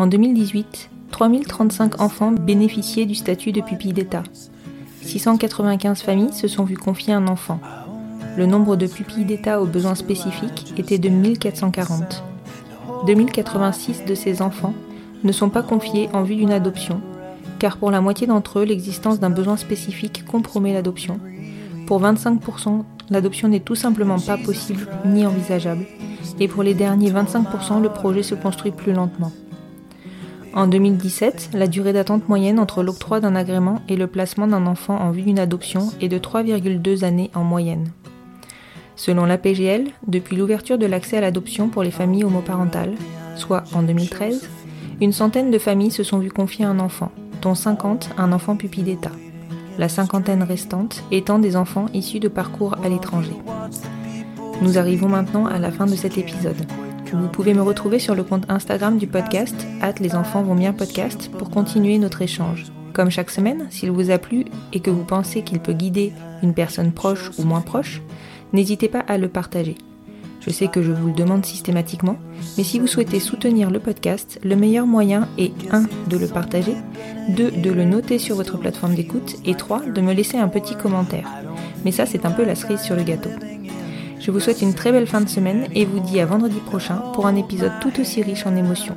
En 2018, 3035 enfants bénéficiaient du statut de pupille d'État. 695 familles se sont vues confier un enfant. Le nombre de pupilles d'État aux besoins spécifiques était de 1440. 2086 de ces enfants ne sont pas confiés en vue d'une adoption, car pour la moitié d'entre eux, l'existence d'un besoin spécifique compromet l'adoption. Pour 25%, l'adoption n'est tout simplement pas possible ni envisageable, et pour les derniers 25%, le projet se construit plus lentement. En 2017, la durée d'attente moyenne entre l'octroi d'un agrément et le placement d'un enfant en vue d'une adoption est de 3,2 années en moyenne. Selon l'APGL, depuis l'ouverture de l'accès à l'adoption pour les familles homoparentales, soit en 2013, une centaine de familles se sont vues confier un enfant, dont 50 un enfant pupille d'État la cinquantaine restante étant des enfants issus de parcours à l'étranger. Nous arrivons maintenant à la fin de cet épisode. Vous pouvez me retrouver sur le compte Instagram du podcast, at les enfants vont bien podcast, pour continuer notre échange. Comme chaque semaine, s'il vous a plu et que vous pensez qu'il peut guider une personne proche ou moins proche, n'hésitez pas à le partager. Je sais que je vous le demande systématiquement, mais si vous souhaitez soutenir le podcast, le meilleur moyen est 1. de le partager, 2. de le noter sur votre plateforme d'écoute et 3. de me laisser un petit commentaire. Mais ça, c'est un peu la cerise sur le gâteau. Je vous souhaite une très belle fin de semaine et vous dis à vendredi prochain pour un épisode tout aussi riche en émotions.